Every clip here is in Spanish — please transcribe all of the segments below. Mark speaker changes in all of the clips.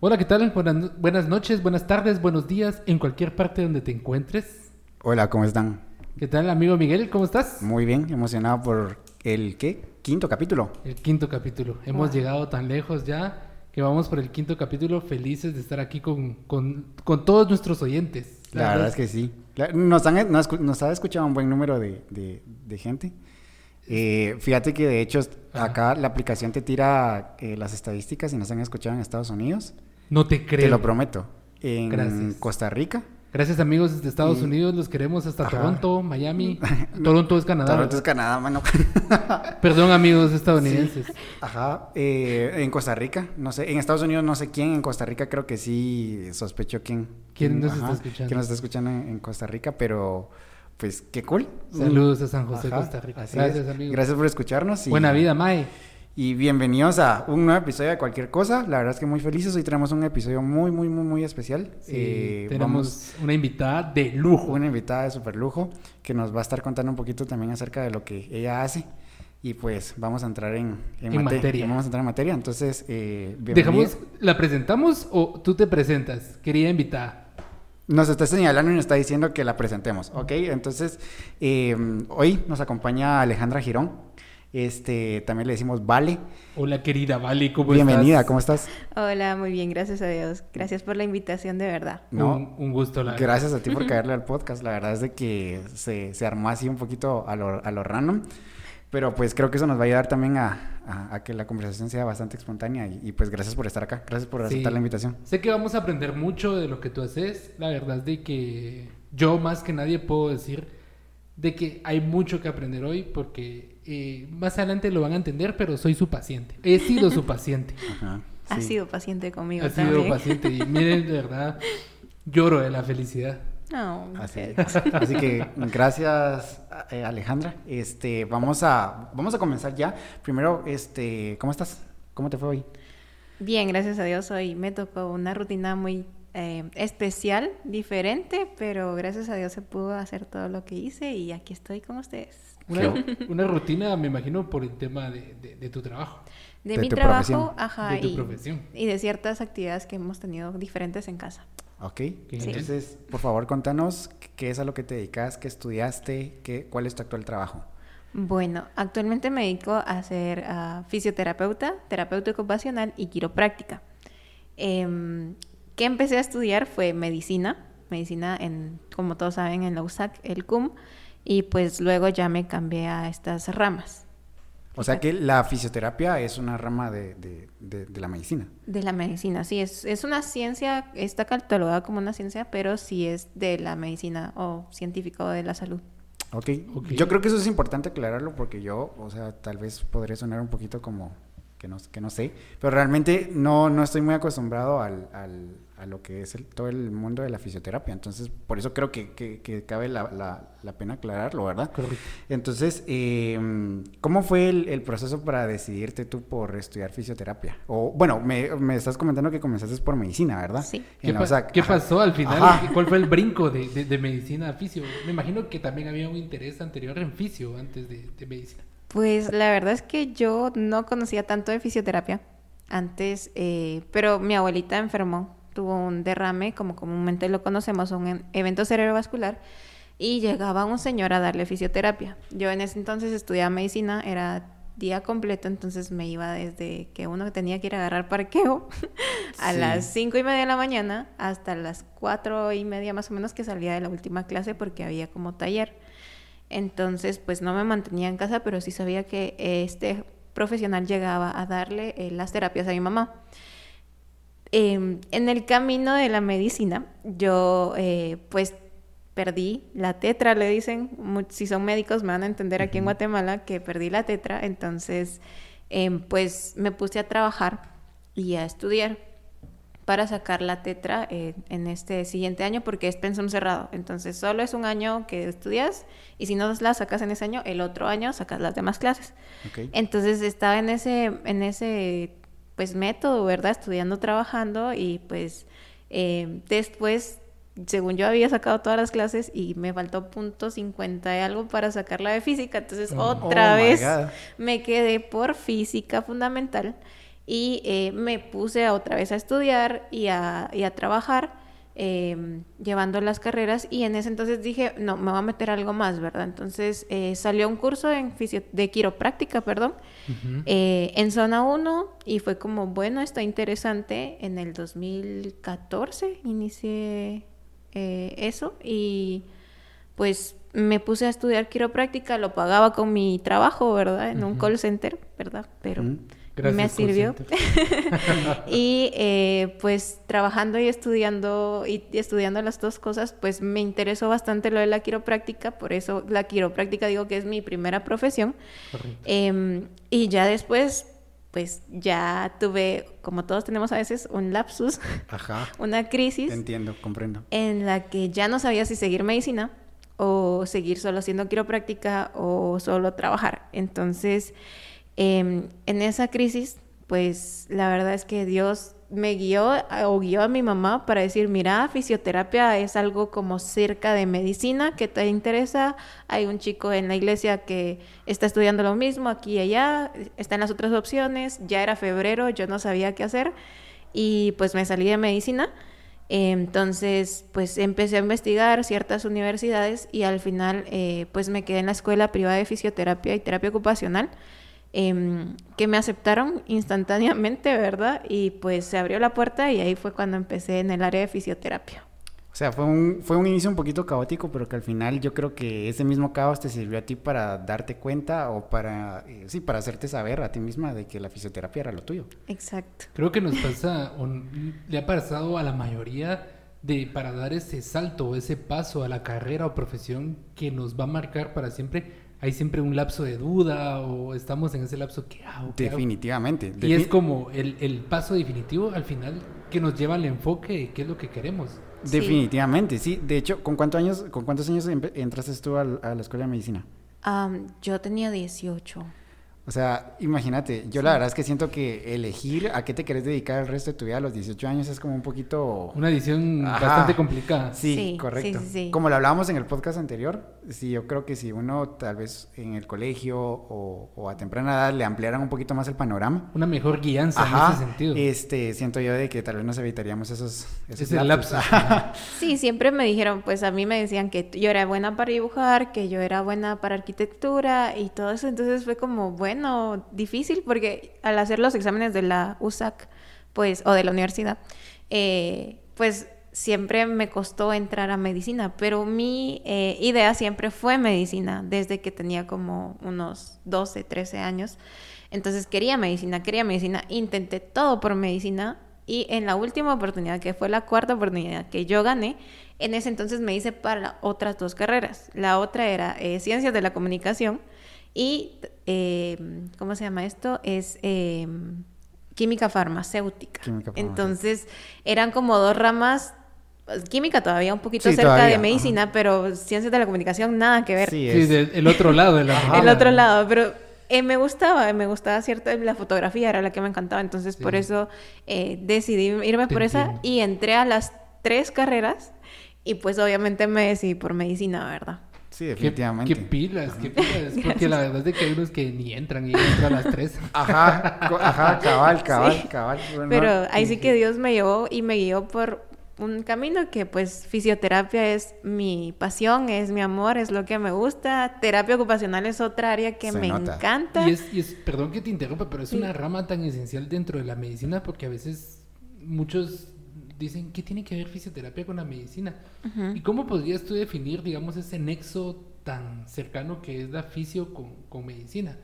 Speaker 1: Hola, ¿qué tal? Buenas, buenas noches, buenas tardes, buenos días, en cualquier parte donde te encuentres.
Speaker 2: Hola, ¿cómo están?
Speaker 1: ¿Qué tal, amigo Miguel? ¿Cómo estás?
Speaker 2: Muy bien, emocionado por el, ¿qué? Quinto capítulo.
Speaker 1: El quinto capítulo. Hemos
Speaker 2: Wow.
Speaker 1: llegado tan lejos ya que vamos por el quinto capítulo felices de estar aquí con, con, con todos nuestros oyentes.
Speaker 2: La, verdad es que sí. Nos, han, nos, nos ha escuchado un buen número de, de- de gente. Eh, fíjate que de hecho
Speaker 1: Ajá.
Speaker 2: acá la aplicación te tira eh, las estadísticas y nos han escuchado en Estados Unidos.
Speaker 1: No te creo.
Speaker 2: Te lo prometo. En
Speaker 1: Gracias.
Speaker 2: Costa Rica.
Speaker 1: Gracias amigos desde Estados
Speaker 2: Y-
Speaker 1: Unidos, los queremos hasta
Speaker 2: Ajá.
Speaker 1: Toronto, Miami. Toronto es Canadá.
Speaker 2: Toronto es Canadá, mano.
Speaker 1: Perdón amigos estadounidenses.
Speaker 2: Ajá. eh, en Costa Rica, no sé. En Estados Unidos no sé quién. En Costa Rica creo que sí sospecho quién.
Speaker 1: ¿Quién nos está escuchando?
Speaker 2: ¿Quién nos está escuchando en, en Costa Rica? Pero, pues, qué cool.
Speaker 1: Saludos a San José,
Speaker 2: Ajá,
Speaker 1: Costa Rica.
Speaker 2: así
Speaker 1: Gracias
Speaker 2: es.
Speaker 1: amigos.
Speaker 2: Gracias por escucharnos. y-
Speaker 1: Buena vida, Mae.
Speaker 2: Y bienvenidos a un nuevo episodio de cualquier cosa. La verdad es que muy felices. Hoy tenemos un episodio muy, muy, muy, muy especial.
Speaker 1: Sí,
Speaker 2: Eh,
Speaker 1: tenemos
Speaker 2: vamos-
Speaker 1: una invitada de lujo.
Speaker 2: una invitada de super lujo que nos va a estar contando un poquito también acerca de lo que ella hace. Y pues vamos a entrar en, en
Speaker 1: En
Speaker 2: mate-
Speaker 1: materia.
Speaker 2: Vamos a entrar en materia. Entonces, eh.
Speaker 1: Dejamos, ¿la presentamos o tú te presentas, querida invitada?
Speaker 2: Nos está señalando y nos está diciendo que la presentemos, ¿ok? Entonces, eh, hoy nos acompaña Alejandra Girón. Este, también le decimos Vale.
Speaker 1: Hola querida Vale, ¿cómo
Speaker 2: Bienvenida,
Speaker 1: estás?
Speaker 2: ¿cómo estás?
Speaker 3: Hola, muy bien, gracias a Dios. Gracias por la invitación, de verdad.
Speaker 2: No,
Speaker 1: Un, un gusto, la
Speaker 2: Gracias a ti por caerle al podcast. La verdad es de que se, se armó así un poquito a lo, a lo random. Pero pues creo que eso nos va a ayudar también a, a- a que la conversación sea bastante espontánea. Y, y, pues gracias por estar acá. Gracias por
Speaker 1: Sí.
Speaker 2: aceptar la invitación.
Speaker 1: Sé que vamos a aprender mucho de lo que tú haces. La verdad es de que yo más que nadie puedo decir de que hay mucho que aprender hoy porque eh, más adelante lo van a entender, pero soy su paciente. He sido su paciente.
Speaker 2: Ajá, sí.
Speaker 3: sido paciente conmigo
Speaker 1: He sido
Speaker 3: también.
Speaker 1: paciente y miren, de verdad, lloro de la felicidad.
Speaker 2: Así que gracias eh, Alejandra. Este, vamos a vamos a comenzar ya. Primero, este, ¿cómo estás? ¿Cómo te fue hoy?
Speaker 3: Bien, gracias a Dios. Hoy me tocó una rutina muy eh, especial, diferente, pero gracias a Dios se pudo hacer todo lo que hice y aquí estoy con ustedes.
Speaker 1: Una, una rutina, me imagino, por el tema de, de- de tu trabajo.
Speaker 3: De,
Speaker 2: De
Speaker 3: mi
Speaker 2: tu
Speaker 3: trabajo,
Speaker 2: profesión.
Speaker 3: ajá,
Speaker 1: De tu
Speaker 3: y,
Speaker 1: profesión.
Speaker 3: y de ciertas actividades que hemos tenido diferentes en casa.
Speaker 2: Ok.
Speaker 1: Sí.
Speaker 2: Entonces, por favor, contanos qué- qué es a lo que te dedicas, qué estudiaste, qué, cuál es tu actual trabajo.
Speaker 3: Bueno, actualmente me dedico a ser ah, fisioterapeuta, terapeuta ocupacional y quiropráctica. Em, ¿Qué empecé a estudiar? Fue medicina, medicina en, como todos saben, en la USAC, el CUM, y pues luego ya me cambié a estas ramas
Speaker 2: O sea que la fisioterapia es una rama de, de- de- de la medicina.
Speaker 3: de la medicina. Sí, es, es una ciencia, está catalogada como una ciencia, pero sí es de la medicina o científico de la salud.
Speaker 2: Ok.
Speaker 1: Ok.
Speaker 2: Yo creo que eso es importante aclararlo porque yo, o sea, tal vez podría sonar un poquito como que no, que no sé, pero realmente no, no estoy muy acostumbrado al, al- a lo que es el- todo el mundo de la fisioterapia. Entonces, por eso creo que, que- que cabe la, la- la pena aclararlo, ¿verdad?
Speaker 1: Correcto.
Speaker 2: Entonces, eh, ¿cómo fue el, el proceso para decidirte tú por estudiar fisioterapia? O, bueno, me, me estás comentando que comenzaste por medicina, ¿verdad?
Speaker 3: Sí.
Speaker 1: ¿Qué, pa- pasó al final?
Speaker 2: Ajá.
Speaker 1: ¿Cuál fue el brinco de, de- de medicina a fisio? Me imagino que también había un interés anterior en fisio antes de, de medicina.
Speaker 3: Pues la verdad es que yo no conocía tanto de fisioterapia antes, eh, pero mi abuelita enfermó, tuvo un derrame, como comúnmente lo conocemos, un en- evento cerebrovascular, y llegaba un señor a darle fisioterapia. Yo en ese entonces estudiaba medicina, era día completo, entonces me iba desde que uno tenía que ir a agarrar parqueo a
Speaker 2: Sí.
Speaker 3: las cinco y media de la mañana hasta las cuatro y media más o menos que salía de la última clase porque había como taller. Entonces, pues no me mantenía en casa, pero sí sabía que este profesional llegaba a darle eh, las terapias a mi mamá. Em, en el camino de la medicina, yo eh, pues perdí la tetra, le dicen, si son médicos me van a entender aquí en. Guatemala que perdí la tetra, entonces em, pues me puse a trabajar y a estudiar para sacar la tetra eh, en este siguiente año porque es pensum cerrado. Entonces solo es un año que estudias y si no la sacas en ese año, el otro año sacas las demás clases. Entonces estaba en ese, en ese pues método, ¿verdad? Estudiando, trabajando y pues eh, después, según yo había sacado todas las clases y me faltó punto 50 y algo para sacarla de física, entonces
Speaker 1: Oh.
Speaker 3: otra
Speaker 2: Oh
Speaker 3: vez me quedé por física fundamental y eh, me puse otra vez a estudiar y a, y a trabajar. Em, llevando las carreras y en ese entonces dije, no, me voy a meter algo más, ¿verdad? Entonces eh, salió un curso en fisio- de quiropráctica, perdón, eh, en zona 1 y fue como, bueno, está interesante. En el 2014 inicié eh, eso y pues me puse a estudiar quiropráctica, lo pagaba con mi trabajo, ¿verdad? En un call center, ¿verdad? Pero.
Speaker 1: Gracias,
Speaker 3: me sirvió. y eh, pues trabajando y estudiando y, y estudiando las dos cosas, pues me interesó bastante lo de la quiropráctica, por eso la quiropráctica digo que es mi primera profesión. Em, y ya después, pues ya tuve, como todos tenemos a veces, un lapsus,
Speaker 2: Ajá.
Speaker 3: una crisis
Speaker 2: Entiendo, comprendo.
Speaker 3: en la que ya no sabía si seguir medicina o seguir solo haciendo quiropráctica o solo trabajar. Entonces, em, en esa crisis, pues la verdad es que Dios me guió o guió a mi mamá para decir, mira, fisioterapia es algo como cerca de medicina que te interesa. Hay un chico en la iglesia que está estudiando lo mismo aquí y allá, están las otras opciones. Ya era febrero, yo no sabía qué hacer y pues me salí de medicina. Entonces, pues empecé a investigar ciertas universidades y al final, eh, pues me quedé en la escuela privada de fisioterapia y terapia ocupacional, em, que me aceptaron instantáneamente, ¿verdad? Y pues se abrió la puerta y ahí fue cuando empecé en el área de fisioterapia.
Speaker 2: O sea, fue un, fue un inicio un poquito caótico, pero que al final yo creo que ese mismo caos te sirvió a ti para darte cuenta o para, eh, sí, para hacerte saber a ti misma de que la fisioterapia era lo tuyo.
Speaker 3: Exacto.
Speaker 1: Creo que nos pasa, o le ha pasado a la mayoría de para dar ese salto o ese paso a la carrera o profesión que nos va a marcar para siempre. Hay siempre un lapso de duda o estamos en ese lapso que hago, ¿Qué hago?".
Speaker 2: Definitivamente.
Speaker 1: Y es como el, el paso definitivo al final que nos lleva al enfoque de qué es lo que queremos.
Speaker 2: Definitivamente, sí. De hecho, ¿con cuántos años, con cuántos años entraste tú al- a, la escuela de medicina?
Speaker 3: Am, yo tenía 18.
Speaker 2: O sea, imagínate, yo la verdad es que siento que elegir a qué te querés dedicar el resto de tu vida a los 18 años es como un poquito...
Speaker 1: Una edición
Speaker 2: Ajá.
Speaker 1: bastante complicada.
Speaker 2: Sí,
Speaker 3: Sí,
Speaker 2: correcto.
Speaker 3: sí, sí, sí.
Speaker 2: Como lo hablábamos en el podcast anterior, sí, yo creo que si uno tal vez en el colegio o, o a temprana edad le ampliaran un poquito más el panorama,
Speaker 1: Una mejor guianza en ese sentido.
Speaker 2: este, siento yo de que tal vez nos evitaríamos esos, esos
Speaker 1: Ese
Speaker 2: lapsos.
Speaker 3: Sí, siempre me dijeron, pues a mí me decían que yo era buena para dibujar, que yo era buena para arquitectura y todo eso. Entonces fue como, bueno, difícil porque al hacer los exámenes de la USAC, pues, o de la universidad, eh, pues siempre me costó entrar a medicina, pero mi eh, idea siempre fue medicina desde que tenía como unos 12, 13 años. Entonces quería medicina, quería medicina, intenté todo por medicina y en la última oportunidad, que fue la cuarta oportunidad que yo gané, en ese entonces me hice para otras dos carreras. La otra era eh, Ciencias de la Comunicación y, eh, ¿cómo se llama esto? Es eh, Química Farmacéutica.
Speaker 2: Química farmacéutica.
Speaker 3: Entonces eran como dos ramas. Química todavía un poquito
Speaker 2: Sí,
Speaker 3: cerca
Speaker 2: todavía,
Speaker 3: de medicina, pero ciencias de la comunicación nada que ver
Speaker 2: Sí,
Speaker 1: Sí,
Speaker 2: es-
Speaker 1: del el otro lado de la
Speaker 2: Ajá.
Speaker 3: el otro lado, pero eh, me gustaba, me gustaba cierto, la fotografía era la que me encantaba, entonces por eso eh, decidí irme por esa y entré a las tres carreras y pues obviamente me decidí por medicina, ¿verdad?
Speaker 2: Sí, definitivamente.
Speaker 1: qué pilas, qué pilas. Porque la verdad es de que hay unos que ni entran y entran a las tres.
Speaker 2: Ajá, ajá, cabal, cabal,
Speaker 3: Sí.
Speaker 2: cabal. Bueno,
Speaker 3: Pero ahí
Speaker 2: sí,
Speaker 3: sí que Dios me llevó y me guió por un camino que pues fisioterapia es mi pasión, es mi amor, es lo que me gusta. Terapia ocupacional es otra área que
Speaker 2: Se
Speaker 3: me
Speaker 2: nota.
Speaker 3: encanta.
Speaker 1: Y es, y es, perdón que te interrumpa, pero es
Speaker 3: Sí.
Speaker 1: una rama tan esencial dentro de la medicina porque a veces muchos dicen, ¿qué tiene que ver fisioterapia con la medicina? ¿Y cómo podrías tú definir, digamos, ese nexo tan cercano que es la fisio con, con medicina?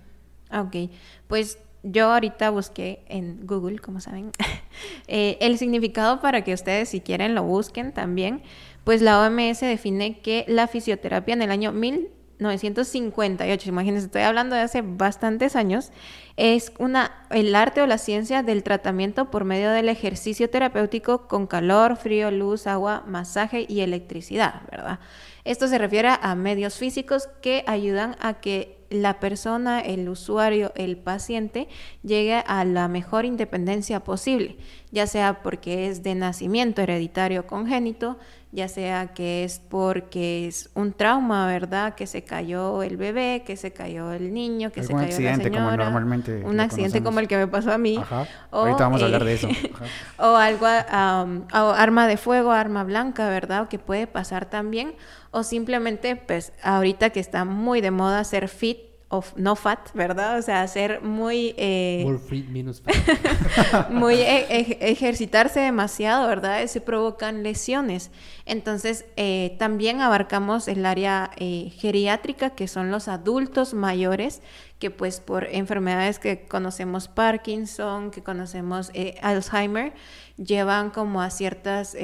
Speaker 3: Ah, Ok, pues yo ahorita busqué en Google, como saben, eh, el significado para que ustedes si quieren lo busquen también. Pues la OMS define que la fisioterapia en el año 1958, imagínense, estoy hablando de hace bastantes años, es una, el arte o la ciencia del tratamiento por medio del ejercicio terapéutico con calor, frío, luz, agua, masaje y electricidad, ¿verdad? Esto se refiere a medios físicos que ayudan a que la persona, el usuario, el paciente llegue a la mejor independencia posible, ya sea porque es de nacimiento hereditario congénito, ya sea que es porque es un trauma, ¿verdad? Que se cayó el bebé, que se cayó el niño, que se cayó
Speaker 2: accidente,
Speaker 3: la señora.
Speaker 2: como normalmente
Speaker 3: Un accidente
Speaker 2: conocemos.
Speaker 3: como el que me pasó a mí.
Speaker 2: Ajá.
Speaker 3: O,
Speaker 2: Ahorita vamos a hablar
Speaker 3: eh,
Speaker 2: de eso. Ajá.
Speaker 3: o algo, o arma de fuego, arma blanca, ¿verdad? Que puede pasar también. O simplemente, pues, ahorita que está muy de moda ser fit o f- no fat, ¿verdad? O sea, ser muy... eh,
Speaker 1: More free, menos fat.
Speaker 3: muy e- ej- ejercitarse demasiado, ¿verdad? Se provocan lesiones. Entonces, eh, también abarcamos el área eh, geriátrica, que son los adultos mayores, que pues por enfermedades que conocemos Parkinson, que conocemos eh, Alzheimer, llevan como a ciertas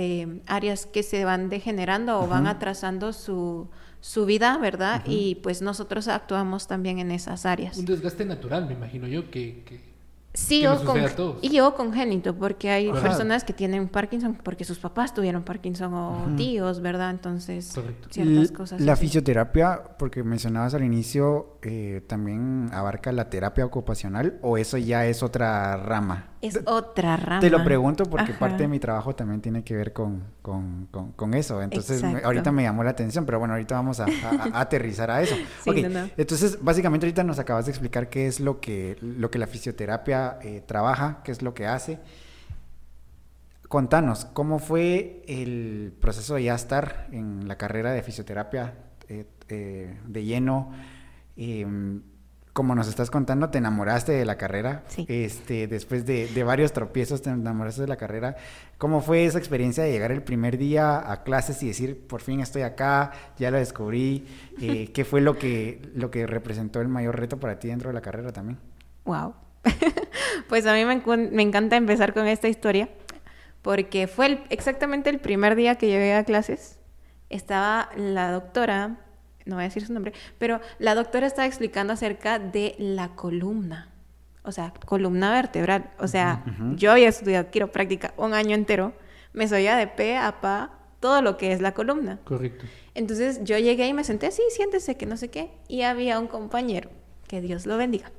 Speaker 3: áreas que se van degenerando o van atrasando su, su vida, ¿verdad? Y pues nosotros actuamos también en esas áreas.
Speaker 1: Un desgaste natural, me imagino yo, que... que-
Speaker 3: Sí,
Speaker 1: que
Speaker 3: o con,
Speaker 1: a todos.
Speaker 3: y o congénito, porque hay
Speaker 1: Ajá.
Speaker 3: personas que tienen Parkinson porque sus papás tuvieron Parkinson o tíos, ¿verdad? Entonces,
Speaker 1: Correcto.
Speaker 3: ciertas
Speaker 2: L-
Speaker 3: cosas.
Speaker 2: La
Speaker 3: así.
Speaker 2: fisioterapia, porque mencionabas al inicio, eh, también abarca la terapia ocupacional o eso ya es otra rama.
Speaker 3: es otra rama.
Speaker 2: Te lo pregunto porque
Speaker 3: Ajá.
Speaker 2: parte de mi trabajo también tiene que ver con, con, con- con eso. Entonces, me- ahorita me llamó la atención, pero bueno, ahorita vamos a, a- a aterrizar a eso.
Speaker 3: Sí, no, no.
Speaker 2: Entonces, básicamente ahorita nos acabas de explicar qué es lo que, lo que la fisioterapia eh, trabaja, qué es lo que hace. Contanos, ¿cómo fue el proceso de ya estar en la carrera de fisioterapia eh, de lleno? Em, como nos estás contando, te enamoraste de la carrera.
Speaker 3: Sí.
Speaker 2: Este, después de, de varios tropiezos, te enamoraste de la carrera. ¿Cómo fue esa experiencia de llegar el primer día a clases y decir, por fin estoy acá, ya lo descubrí? Eh, ¿Qué fue lo que, lo que representó el mayor reto para ti dentro de la carrera también?
Speaker 3: Wow. pues a mí me, encanta empezar con esta historia porque fue el- exactamente el primer día que llegué a clases. Estaba la doctora, no voy a decir su nombre, pero la doctora estaba explicando acerca de la columna. O sea, columna vertebral. O sea, yo había estudiado quiropráctica un año entero, me sabía de pe a pa todo lo que es la columna.
Speaker 1: Correcto.
Speaker 3: Entonces yo llegué y me senté, sí, siéntese, que no sé qué. Y había un compañero, que Dios lo bendiga,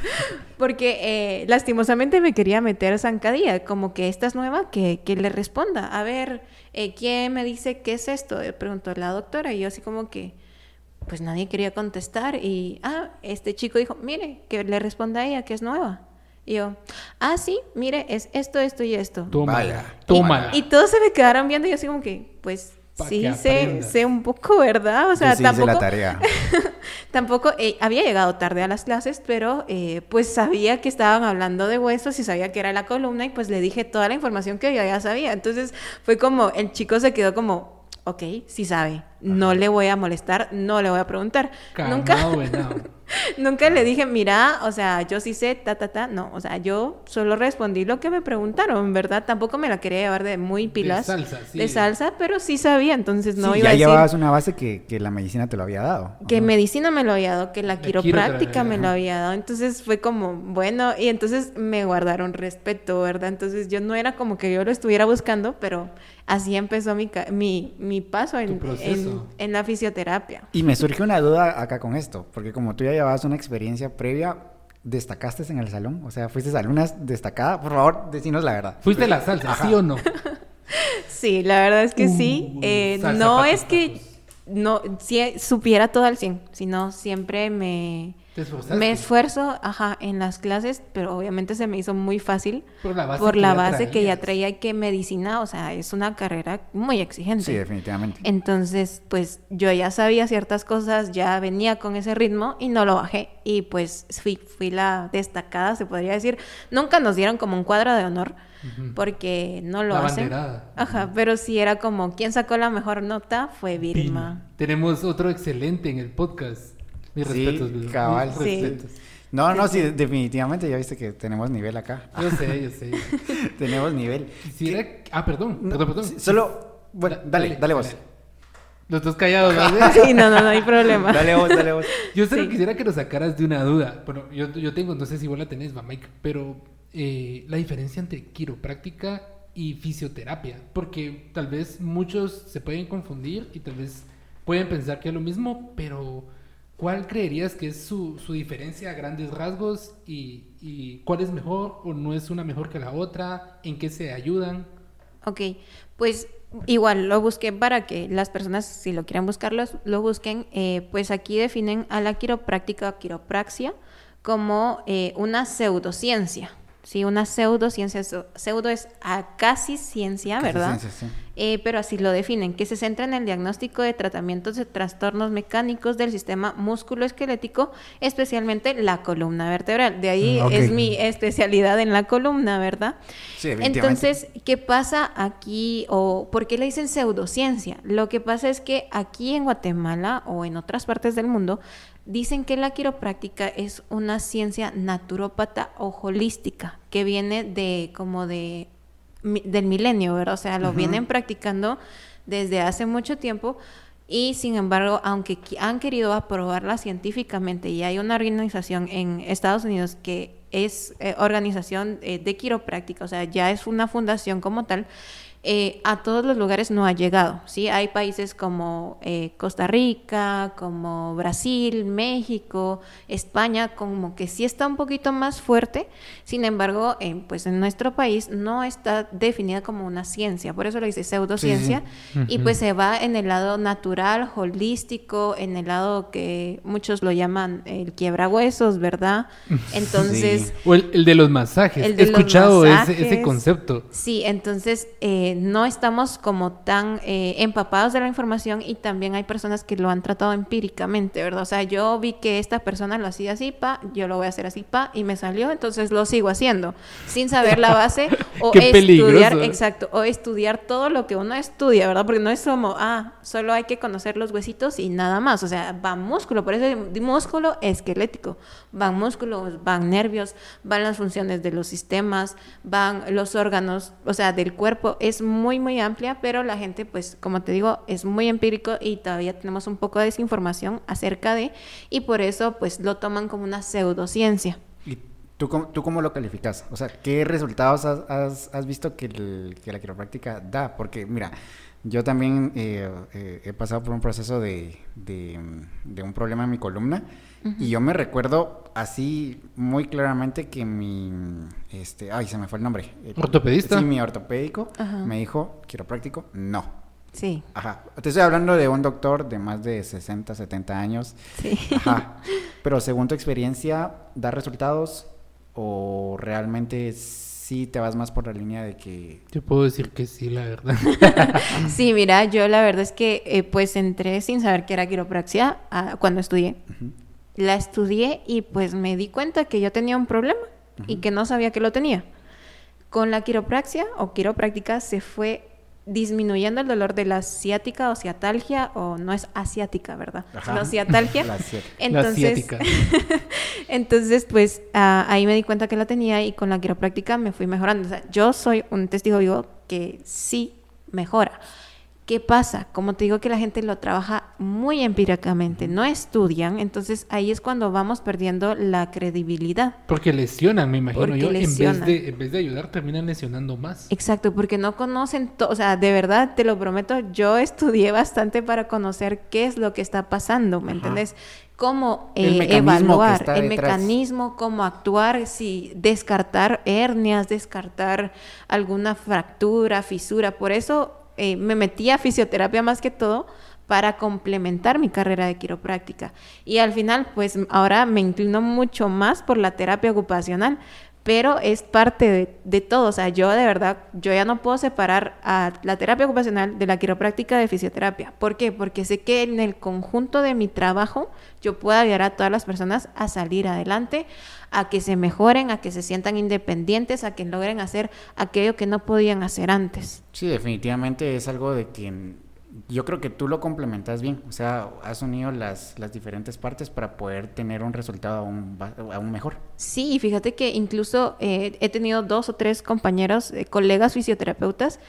Speaker 3: porque eh, lastimosamente me quería meter zancadilla, como que esta es nueva, que, que le responda. A ver, eh, ¿quién me dice qué es esto? Le preguntó la doctora y yo así como que, pues nadie quería contestar. Y, ah, este chico dijo, mire, que le responda a ella, que es nueva. Y yo, ah, sí, mire, es esto, esto y esto.
Speaker 1: Tómala.
Speaker 2: Vaya.
Speaker 1: Tómala.
Speaker 3: Y todos se me quedaron viendo y yo así como que, pues
Speaker 1: Pa'
Speaker 3: sí,
Speaker 1: que
Speaker 3: sé, sé un poco, ¿verdad? O sea,
Speaker 2: sí hice
Speaker 3: tampoco,
Speaker 2: la tarea.
Speaker 3: tampoco eh, había llegado tarde a las clases, pero eh, pues sabía que estaban hablando de huesos y sabía que era la columna y pues le dije toda la información que yo ya sabía. Entonces fue como, el chico se quedó como, ok, sí sabe, no le voy a molestar, no le voy a preguntar. Nunca. Nunca le dije, mira, o sea, yo sí sé, ta, ta, ta. No, o sea, yo solo respondí lo que me preguntaron, ¿verdad? Tampoco me la quería llevar de muy pilas.
Speaker 1: salsa, sí.
Speaker 3: De salsa, pero sí sabía, entonces no
Speaker 2: Sí,
Speaker 3: iba
Speaker 2: ya
Speaker 3: a decir
Speaker 2: llevabas una base que, que la medicina te lo había dado.
Speaker 3: que
Speaker 2: Ajá.
Speaker 3: medicina me lo había dado, que la
Speaker 1: La
Speaker 3: quiropráctica me lo había dado. Entonces fue como, bueno, y entonces me guardaron respeto, ¿verdad? Entonces yo no era como que yo lo estuviera buscando, pero así empezó mi, mi, mi paso en, en, en la fisioterapia.
Speaker 2: Y me surge una duda acá con esto, porque como tú ya llevabas una experiencia previa, ¿destacaste en el salón? O sea, ¿fuiste alumna destacada? Por favor, decinos la verdad.
Speaker 1: ¿Fuiste la salsa,
Speaker 2: Ajá.
Speaker 1: sí o no?
Speaker 3: Sí, la verdad es que sí.
Speaker 1: Uh,
Speaker 3: Eh,
Speaker 1: salsa
Speaker 3: no es que no si supiera todo al 100, sino siempre me,
Speaker 1: ¿Te esforzaste?
Speaker 3: me esfuerzo ajá, en las clases, pero obviamente se me hizo muy fácil
Speaker 1: Por la base
Speaker 3: por
Speaker 1: que
Speaker 3: la
Speaker 1: ya
Speaker 3: base que ya traía que medicina, o sea, es una carrera muy exigente.
Speaker 2: Sí, definitivamente.
Speaker 3: Entonces, pues yo ya sabía ciertas cosas, ya venía con ese ritmo y no lo bajé. Y pues fui, fui la destacada, se podría decir. Nunca nos dieron como un cuadro de honor porque no lo
Speaker 1: La
Speaker 3: hacen.
Speaker 1: banderada.
Speaker 3: Ajá, pero sí era como, ¿quién sacó la mejor nota? Fue. Vilma.
Speaker 1: Tenemos otro excelente en el podcast. Mis
Speaker 2: Sí,
Speaker 1: respetos,
Speaker 2: cabal.
Speaker 1: Mis
Speaker 3: Sí.
Speaker 1: respetos.
Speaker 2: No, no, sí, definitivamente ya viste que tenemos nivel acá.
Speaker 1: Yo sé, yo sé.
Speaker 2: tenemos nivel.
Speaker 1: Quisiera... Ah, perdón,
Speaker 2: No,
Speaker 1: perdón, perdón.
Speaker 2: Solo, bueno,
Speaker 1: Da-
Speaker 2: dale, dale vos.
Speaker 1: Los dos callados, ¿verdad?
Speaker 3: Sí, no, no, no hay problema.
Speaker 2: Dale vos, dale vos.
Speaker 1: Yo solo
Speaker 3: Sí.
Speaker 1: quisiera que nos sacaras de una duda. Bueno, yo, yo tengo, no sé si vos la tenés, Mike, pero eh, la diferencia entre quiropráctica y fisioterapia. Porque tal vez muchos se pueden confundir y tal vez pueden pensar que es lo mismo, pero ¿cuál creerías que es su, su diferencia a grandes rasgos y, y cuál es mejor o no es una mejor que la otra? ¿En qué se ayudan?
Speaker 3: Ok, pues igual lo busqué para que las personas, si lo quieren buscar, los- lo busquen. Eh, pues aquí definen a la quiropráctica o quiropraxia como eh, una pseudociencia. Sí, una pseudociencia. Pseudo es a casi ciencia,
Speaker 2: Casi
Speaker 3: ¿verdad?
Speaker 2: ciencia, sí.
Speaker 3: Eh, pero así lo definen, que se centra en el diagnóstico de tratamientos de trastornos mecánicos del sistema músculo-esquelético, especialmente la columna vertebral. De ahí
Speaker 2: Mm,
Speaker 3: es mi especialidad en la columna, ¿verdad?
Speaker 2: Sí.
Speaker 3: Entonces, ¿qué pasa aquí o por qué le dicen pseudociencia? Lo que pasa es que aquí en Guatemala o en otras partes del mundo dicen que la quiropráctica es una ciencia naturópata o holística que viene de como de mi- del milenio, ¿verdad? O sea, lo vienen practicando desde hace mucho tiempo y sin embargo, aunque han querido aprobarla científicamente y hay una organización en Estados Unidos que es eh, organización eh, de quiropráctica, o sea, ya es una fundación como tal, eh, a todos los lugares no ha llegado, ¿sí? Hay países como eh, Costa Rica, como Brasil, México, España, como que sí está un poquito más fuerte, sin embargo, eh, pues en nuestro país no está definida como una ciencia, por eso lo dice pseudociencia, y pues se va en el lado natural, holístico, en el lado que muchos lo llaman el quiebrahuesos, ¿verdad? Entonces...
Speaker 1: O el, el de los masajes.
Speaker 3: El de
Speaker 1: He escuchado ese, ese concepto.
Speaker 3: Sí, entonces eh, no estamos como tan eh, empapados de la información y también hay personas que lo han tratado empíricamente, ¿verdad? O sea, yo vi que esta persona lo hacía así, pa, yo lo voy a hacer así, pa, y me salió, entonces lo sigo haciendo, sin saber la base o
Speaker 1: Qué
Speaker 3: estudiar, exacto, o estudiar todo lo que uno estudia, ¿verdad? Porque no es como, ah, solo hay que conocer los huesitos y nada más, o sea, va músculo, por eso músculo esquelético, van músculos, van nervios, van las funciones de los sistemas, van los órganos, o sea, del cuerpo, es muy, muy amplia, pero la gente, pues, como te digo, es muy empírico y todavía tenemos un poco de desinformación acerca de, y por eso, pues, lo toman como una pseudociencia.
Speaker 2: ¿Y tú tú cómo lo calificas? O sea, ¿qué resultados has, has- visto que, que la quiropráctica da? Porque, mira, yo también eh, eh, he pasado por un proceso de, de, de un problema en mi columna y yo me recuerdo así muy claramente que mi, este, ay, se me fue el nombre. El-
Speaker 1: ¿Ortopedista?
Speaker 2: Sí, mi ortopédico
Speaker 3: Ajá.
Speaker 2: me dijo, quiropráctico, no.
Speaker 3: Sí,
Speaker 2: Ajá. Te estoy hablando de un doctor de más de 60, 70 años.
Speaker 3: sí.
Speaker 2: Ajá. Pero según tu experiencia, ¿da resultados o realmente sí te vas más por la línea de que...
Speaker 1: Yo puedo decir que sí, la verdad.
Speaker 3: Sí, mira, yo la verdad es que eh, pues entré sin saber que era quiropraxia ah, cuando estudié. La estudié y pues me di cuenta que yo tenía un problema y que no sabía que lo tenía. Con la quiropraxia o quiropráctica se fue disminuyendo el dolor de la ciática o ciatalgia o no es asiática, ¿verdad?
Speaker 2: Ajá.
Speaker 3: Sino ciatalgia.
Speaker 2: La
Speaker 3: Entonces, entonces, pues ah, ahí me di cuenta que la tenía y con la quiropráctica me fui mejorando. O sea, yo soy un testigo vivo que sí mejora. ¿Qué pasa? Como te digo que la gente lo trabaja muy empíricamente, no estudian, entonces ahí es cuando vamos perdiendo la credibilidad.
Speaker 1: Porque lesionan, me imagino
Speaker 3: Porque
Speaker 1: yo. En vez, de, en vez de ayudar, terminan lesionando más.
Speaker 3: Exacto, porque no conocen, o sea, de verdad, te lo prometo, yo estudié bastante para conocer qué es lo que está pasando, ¿me
Speaker 2: Ajá.
Speaker 3: entendés? Cómo
Speaker 2: El
Speaker 3: eh,
Speaker 2: que
Speaker 3: evaluar el
Speaker 2: detrás.
Speaker 3: mecanismo, cómo actuar, si descartar hernias, descartar alguna fractura, fisura. Por eso eh, me metí a fisioterapia más que todo para complementar mi carrera de quiropráctica. Y al final, pues ahora me inclino mucho más por la terapia ocupacional, pero es parte de, de todo. O sea, yo de verdad, yo ya no puedo separar a la terapia ocupacional de la quiropráctica de fisioterapia. ¿Por qué? Porque sé que en el conjunto de mi trabajo yo puedo ayudar a todas las personas a salir adelante, a que se mejoren, a que se sientan independientes, a que logren hacer aquello que no podían hacer antes.
Speaker 2: Sí, definitivamente es algo de que yo creo que tú lo complementas bien. O sea, has unido las, las diferentes partes para poder tener un resultado aún, aún mejor.
Speaker 3: Sí, y fíjate que incluso eh, he tenido dos o tres compañeros, eh, colegas fisioterapeutas,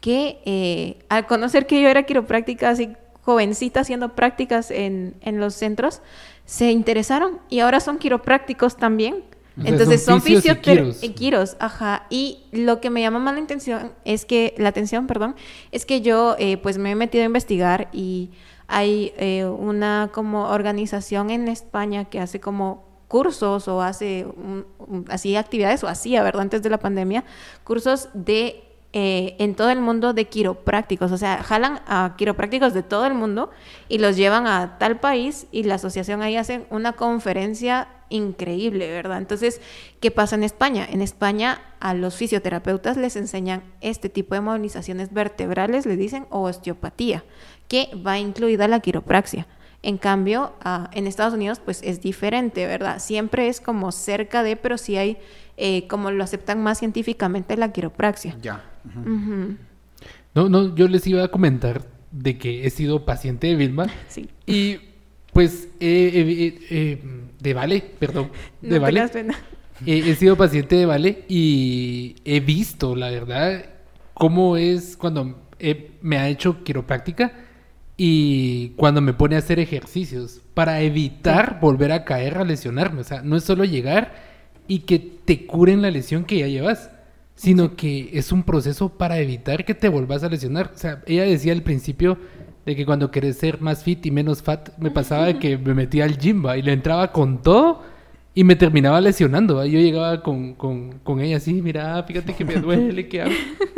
Speaker 3: que eh, al conocer que yo era quiropráctica, así jovencita haciendo prácticas en, en los centros, se interesaron y ahora son quiroprácticos también.
Speaker 1: O sea,
Speaker 3: Entonces
Speaker 1: son
Speaker 3: son
Speaker 1: fisios y quiros.
Speaker 3: Ajá. Y lo que me llama más la atención es que, la atención, perdón, es que yo eh, pues me he metido a investigar y hay eh, una como organización en España que hace como cursos o hace un- un- así actividades o hacía, ¿verdad? Antes de la pandemia, cursos de eh, en todo el mundo de quiroprácticos, o sea, jalan a quiroprácticos de todo el mundo y los llevan a tal país y la asociación ahí hacen una conferencia increíble, ¿verdad? Entonces, ¿qué pasa en España? En España a los fisioterapeutas les enseñan este tipo de movilizaciones vertebrales, le dicen, o osteopatía, que va incluida la quiropraxia. En cambio, en Estados Unidos, pues es diferente, ¿verdad? Siempre es como cerca de, pero sí hay, eh, como lo aceptan más científicamente, la quiropraxia.
Speaker 2: Ya.
Speaker 1: No, no, yo les iba a comentar de que he sido paciente de Vilma
Speaker 3: Sí.
Speaker 1: y pues eh, eh, eh, de Vale, perdón, de
Speaker 3: No
Speaker 1: Vale.
Speaker 3: pena.
Speaker 1: Eh, he sido paciente de Vale y he visto, la verdad, cómo es cuando eh, me ha hecho quiropráctica y cuando me pone a hacer ejercicios para evitar volver a caer a lesionarme. O sea, no es solo llegar y que te curen la lesión que ya llevas, sino que es un proceso para evitar que te volvas a lesionar. O sea, ella decía al principio de que cuando querés ser más fit y menos fat, me pasaba de que me metía al gym ¿va? y le entraba con todo y me terminaba lesionando. ¿va? Yo llegaba con, con, con ella así, mira, fíjate que me duele, ¿qué hago?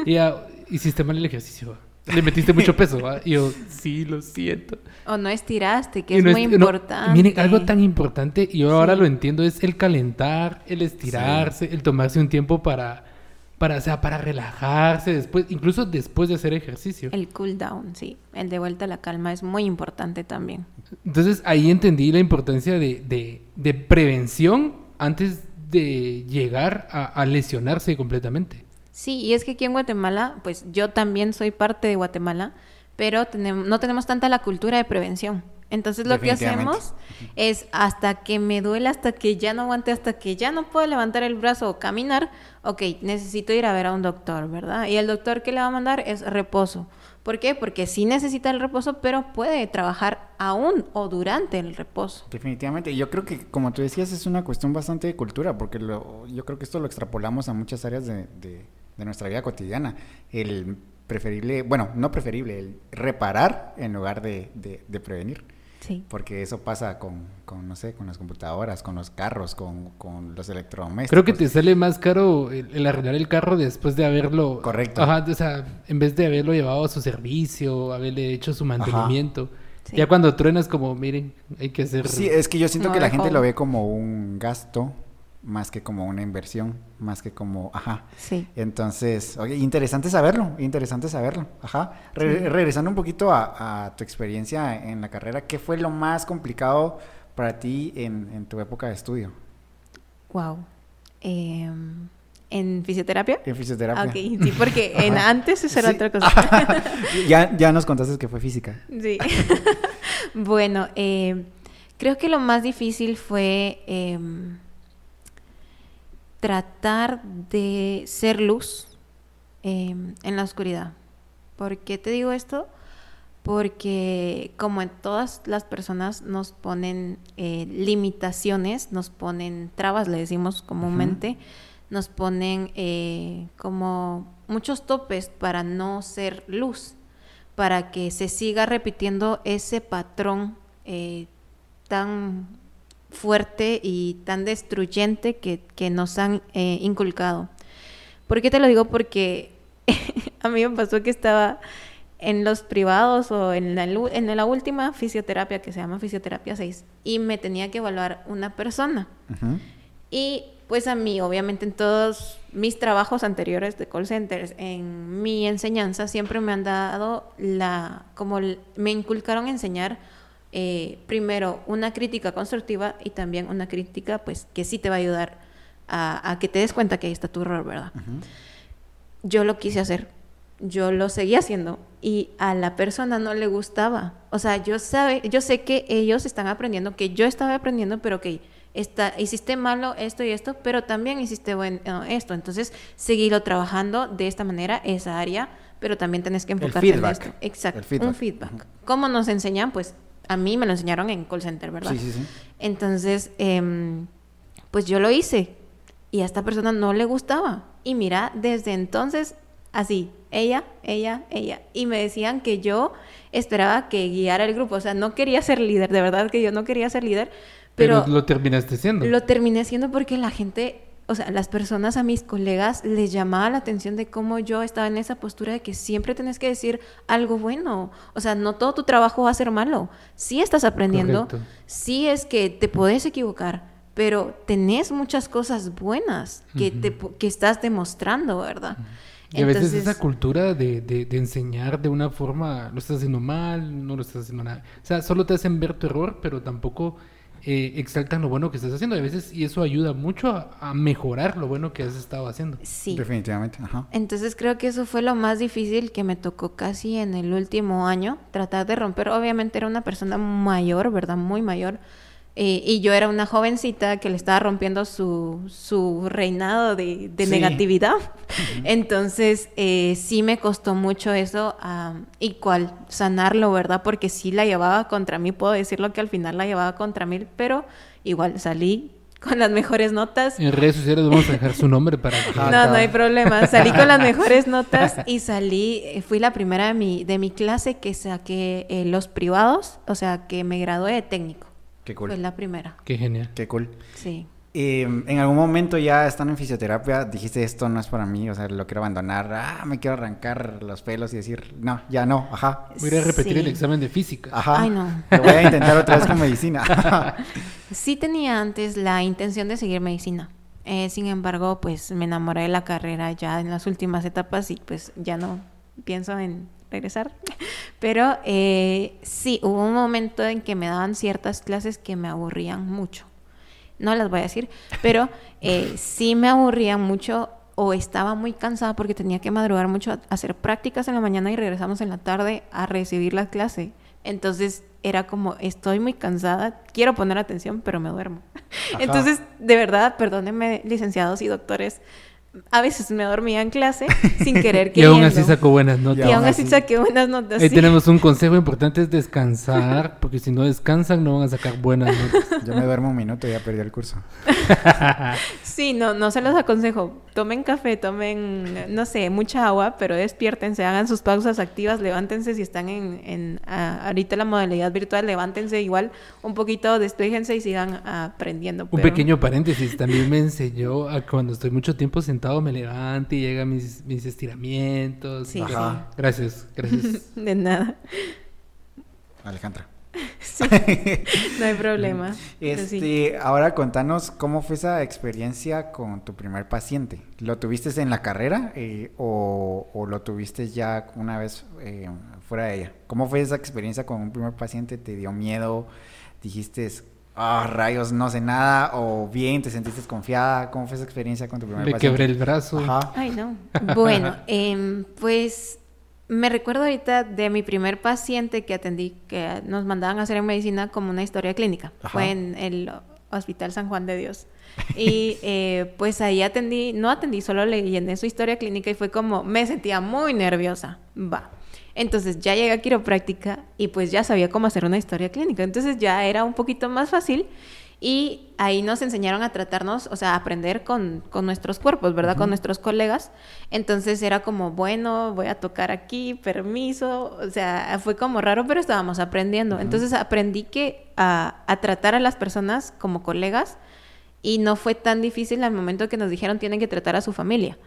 Speaker 1: Y ella, hiciste mal el ejercicio, ¿va? le metiste mucho peso. ¿va? Y yo, sí, lo siento.
Speaker 3: O no estiraste, que
Speaker 1: Y
Speaker 3: es
Speaker 1: no
Speaker 3: muy
Speaker 1: no,
Speaker 3: importante.
Speaker 1: miren, algo tan importante, y yo ahora lo entiendo, es el calentar, el estirarse, el tomarse un tiempo para, para, o sea, para relajarse después, incluso después de hacer ejercicio.
Speaker 3: El cool down, sí. El de vuelta a la calma es muy importante también.
Speaker 1: Entonces ahí entendí la importancia de, de- de prevención antes de llegar a, a lesionarse completamente.
Speaker 3: Sí, y es que aquí en Guatemala, pues yo también soy parte de Guatemala, pero no tenemos tanta la cultura de prevención. Entonces lo que hacemos es hasta que me duele, hasta que ya no aguante, hasta que ya no puedo levantar el brazo o caminar, ok, necesito ir a ver a un doctor, ¿verdad? Y el doctor que le va a mandar es reposo. ¿Por qué? Porque sí necesita el reposo, pero puede trabajar aún o durante el reposo.
Speaker 2: Definitivamente. Yo creo que, como tú decías, es una cuestión bastante de cultura, porque lo- yo creo que esto lo extrapolamos a muchas áreas de, de- de nuestra vida cotidiana. El preferible, bueno, no preferible, el reparar en lugar de prevenir.
Speaker 3: Sí.
Speaker 2: Porque eso pasa con, con, no sé, con las computadoras, con los carros, con, con los electrodomésticos.
Speaker 1: Creo que te sale más caro el, el arreglar el carro después de haberlo...
Speaker 2: Correcto.
Speaker 1: Ajá, o sea, en vez de haberlo llevado a su servicio, haberle hecho su mantenimiento.
Speaker 3: Sí.
Speaker 1: Ya cuando truenas como, miren, hay que hacer...
Speaker 2: Sí, es que yo siento
Speaker 3: No,
Speaker 2: que la gente lo ve como un gasto más que como una inversión, más que como, ajá.
Speaker 3: Sí.
Speaker 2: Entonces, oye, interesante saberlo, interesante saberlo. Ajá. Re- Regresando un poquito a, a tu experiencia en la carrera, ¿qué fue lo más complicado para ti en, en tu época de estudio?
Speaker 3: Wow. Em, ¿En fisioterapia?
Speaker 2: En fisioterapia.
Speaker 3: Ok, sí, porque en antes eso era
Speaker 2: Sí.
Speaker 3: otra cosa.
Speaker 2: ya, ya nos contaste que fue física.
Speaker 3: Sí. bueno, eh, creo que lo más difícil fue em, tratar de ser luz em, en la oscuridad. ¿Por qué te digo esto? Porque como en todas las personas nos ponen eh, limitaciones, nos ponen trabas, le decimos comúnmente, nos ponen eh, como muchos topes para no ser luz, para que se siga repitiendo ese patrón eh, tan fuerte y tan destruyente que, que nos han eh, inculcado. ¿Por qué te lo digo? Porque a mí me pasó que estaba en los privados o en la, en la última fisioterapia que se llama fisioterapia 6 y me tenía que evaluar una persona.
Speaker 2: Ujú.
Speaker 3: Y pues a mí, obviamente en todos mis trabajos anteriores de call centers, en mi enseñanza siempre me han dado la, como me inculcaron enseñar eh, primero una crítica constructiva y también una crítica pues que sí te va a ayudar a, a que te des cuenta que ahí está tu error, ¿verdad?
Speaker 2: Ujú.
Speaker 3: yo lo quise hacer. Yo lo seguía haciendo y a la persona no le gustaba. O sea, yo sabe, yo sé que ellos están aprendiendo, que yo estaba aprendiendo, pero que está, hiciste malo esto y esto, pero también hiciste bueno esto. Entonces, seguirlo trabajando de esta manera, esa área, pero también tenés que enfocarte en
Speaker 2: feedback.
Speaker 3: esto. Exacto,
Speaker 2: El feedback.
Speaker 3: un feedback. ¿Cómo nos enseñan? Pues a mí me lo enseñaron en call center, ¿verdad?
Speaker 2: Sí, sí, sí.
Speaker 3: Entonces, em, pues yo lo hice. y a esta persona no le gustaba. Y mira, desde entonces, así, ella, ella, ella. Y me decían que yo esperaba que guiara el grupo. O sea, no quería ser líder, de verdad que yo no quería ser líder. Pero,
Speaker 1: Pero lo terminaste siendo.
Speaker 3: lo terminé siendo porque la gente, o sea, las personas a mis colegas les llamaba la atención de cómo yo estaba en esa postura de que siempre tenés que decir algo bueno. O sea, no todo tu trabajo va a ser malo. Sí estás aprendiendo,
Speaker 1: Correcto.
Speaker 3: sí es que te podés equivocar, pero tenés muchas cosas buenas que, te, que estás demostrando, ¿verdad?
Speaker 1: Y a veces esa cultura de, de, de enseñar de una forma, lo estás haciendo mal, no lo estás haciendo nada. O sea, solo te hacen ver tu error, pero tampoco eh, exaltan lo bueno que estás haciendo. Y a veces, y eso ayuda mucho a, a mejorar lo bueno que has estado haciendo.
Speaker 3: Sí.
Speaker 2: Definitivamente, ajá.
Speaker 3: Entonces creo que eso fue lo más difícil que me tocó casi en el último año, tratar de romper. Obviamente era una persona mayor, ¿verdad? Muy mayor. Eh, y yo era una jovencita que le estaba rompiendo su, su reinado de, de
Speaker 2: Sí.
Speaker 3: negatividad. Entonces eh, sí me costó mucho eso, ah, y cuál sanarlo, ¿verdad? Porque sí la llevaba contra mí, puedo decirlo que al final la llevaba contra mí, pero igual salí con las mejores notas.
Speaker 1: En redes sociales vamos a dejar su nombre para que...
Speaker 3: No, no hay problema. Salí con las mejores notas y salí, eh, fui la primera de mi, de mi clase que saqué eh, los privados, o sea, que me gradué de técnico.
Speaker 2: Qué cool.
Speaker 3: Fue la primera,
Speaker 1: Qué genial.
Speaker 2: Qué cool.
Speaker 3: sí.
Speaker 2: Eh, en algún momento ya estando en fisioterapia dijiste esto no es para mí, o sea, lo quiero abandonar, ah, me quiero arrancar los pelos y decir, no, ya no, ajá,
Speaker 1: Voy a ir a repetir
Speaker 3: Sí.
Speaker 1: el examen de física.
Speaker 2: ajá.
Speaker 3: Ay, no.
Speaker 2: Lo voy a intentar otra vez con medicina.
Speaker 3: Sí tenía antes la intención de seguir medicina. Eh, sin embargo, pues me enamoré de la carrera ya en las últimas etapas y pues ya no pienso en regresar. Pero eh, sí, hubo un momento en que me daban ciertas clases que me aburrían mucho. No las voy a decir, pero eh, sí me aburrían mucho o estaba muy cansada porque tenía que madrugar mucho a hacer prácticas en la mañana y regresamos en la tarde a recibir la clase. Entonces era como, estoy muy cansada, quiero poner atención, pero me duermo.
Speaker 2: Ajá.
Speaker 3: Entonces, de verdad, perdónenme, licenciados y doctores, a veces me dormía en clase sin querer
Speaker 1: Y
Speaker 3: queriendo.
Speaker 1: aún así sacó buenas notas.
Speaker 3: Y
Speaker 2: aún
Speaker 3: aún así saqué buenas notas.
Speaker 1: Ahí
Speaker 3: sí.
Speaker 1: tenemos un consejo importante, es descansar, porque si no descansan no van a sacar buenas notas.
Speaker 2: Yo me duermo un minuto y ya perdí el curso.
Speaker 3: Sí, no, no se los aconsejo. Tomen café, tomen, no sé, mucha agua, pero despiértense, hagan sus pausas activas, levántense si están en, en ah, ahorita la modalidad virtual, levántense igual un poquito, despéjense y sigan aprendiendo.
Speaker 1: Un pequeño paréntesis, también me enseñó a cuando estoy mucho tiempo sentado me levante y llega mis, mis estiramientos.
Speaker 3: Sí,
Speaker 2: Ajá.
Speaker 1: Gracias, gracias.
Speaker 3: De nada.
Speaker 2: Alejandra.
Speaker 3: Sí, no hay problema. Sí.
Speaker 2: Este, ahora contanos cómo fue esa experiencia con tu primer paciente. ¿Lo tuviste en la carrera eh, o, o lo tuviste ya una vez eh, fuera de ella? ¿Cómo fue esa experiencia con un primer paciente? ¿Te dio miedo? ¿Dijiste, ah, rayos, no sé nada? ¿O bien, te sentiste confiada? ¿Cómo fue esa experiencia con tu primer
Speaker 1: Le
Speaker 2: paciente?
Speaker 1: quebré el brazo.
Speaker 2: Ajá.
Speaker 3: Ay, no. Bueno, em, pues me recuerdo ahorita de mi primer paciente que atendí, que nos mandaban a hacer en medicina como una historia clínica.
Speaker 2: Ajá.
Speaker 3: Fue en el Hospital San Juan de Dios. Y eh, pues ahí atendí, no atendí, solo le llené su historia clínica y fue como, me sentía muy nerviosa. Va. Entonces ya llegué a quiropráctica y pues ya sabía cómo hacer una historia clínica. Entonces ya era un poquito más fácil y ahí nos enseñaron a tratarnos, o sea, a aprender con, con nuestros cuerpos, ¿verdad? Con nuestros colegas. Entonces era como, bueno, voy a tocar aquí, permiso. O sea, fue como raro, pero estábamos aprendiendo. Entonces aprendí que a, a tratar a las personas como colegas y no fue tan difícil al momento que nos dijeron tienen que tratar a su familia.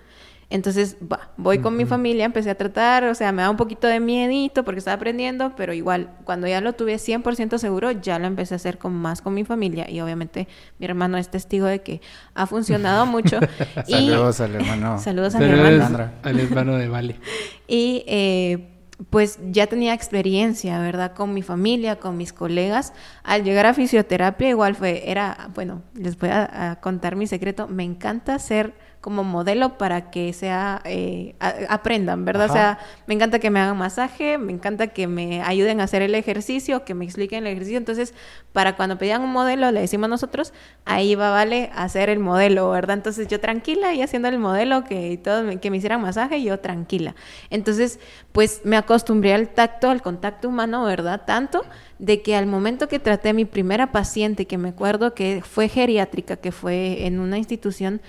Speaker 3: Entonces, va, voy con mi familia, empecé a tratar, o sea, me da un poquito de miedito porque estaba aprendiendo, pero igual, cuando ya lo tuve 100% seguro, ya lo empecé a hacer con, más con mi familia y obviamente mi hermano es testigo de que ha funcionado mucho. y,
Speaker 2: Saludos al hermano.
Speaker 3: Saludos a mi
Speaker 1: Saludos
Speaker 3: hermano.
Speaker 1: Al hermano de Vale.
Speaker 3: Y eh, pues ya tenía experiencia, ¿verdad? Con mi familia, con mis colegas. Al llegar a fisioterapia igual fue, era, bueno, les voy a, a contar mi secreto, me encanta ser como modelo para que sea, eh, aprendan, ¿verdad? O sea, me encanta que me hagan masaje, me encanta que me ayuden a hacer el ejercicio, que me expliquen el ejercicio. Entonces, para cuando pedían un modelo, le decimos nosotros, ahí va, vale, a hacer el modelo, ¿verdad? Entonces, yo tranquila y haciendo el modelo, que todos me, que me hicieran masaje, yo tranquila. Entonces, pues me acostumbré al tacto, al contacto humano, ¿verdad? Tanto de que al momento que traté a mi primera paciente, que me acuerdo que fue geriátrica, que fue en una institución,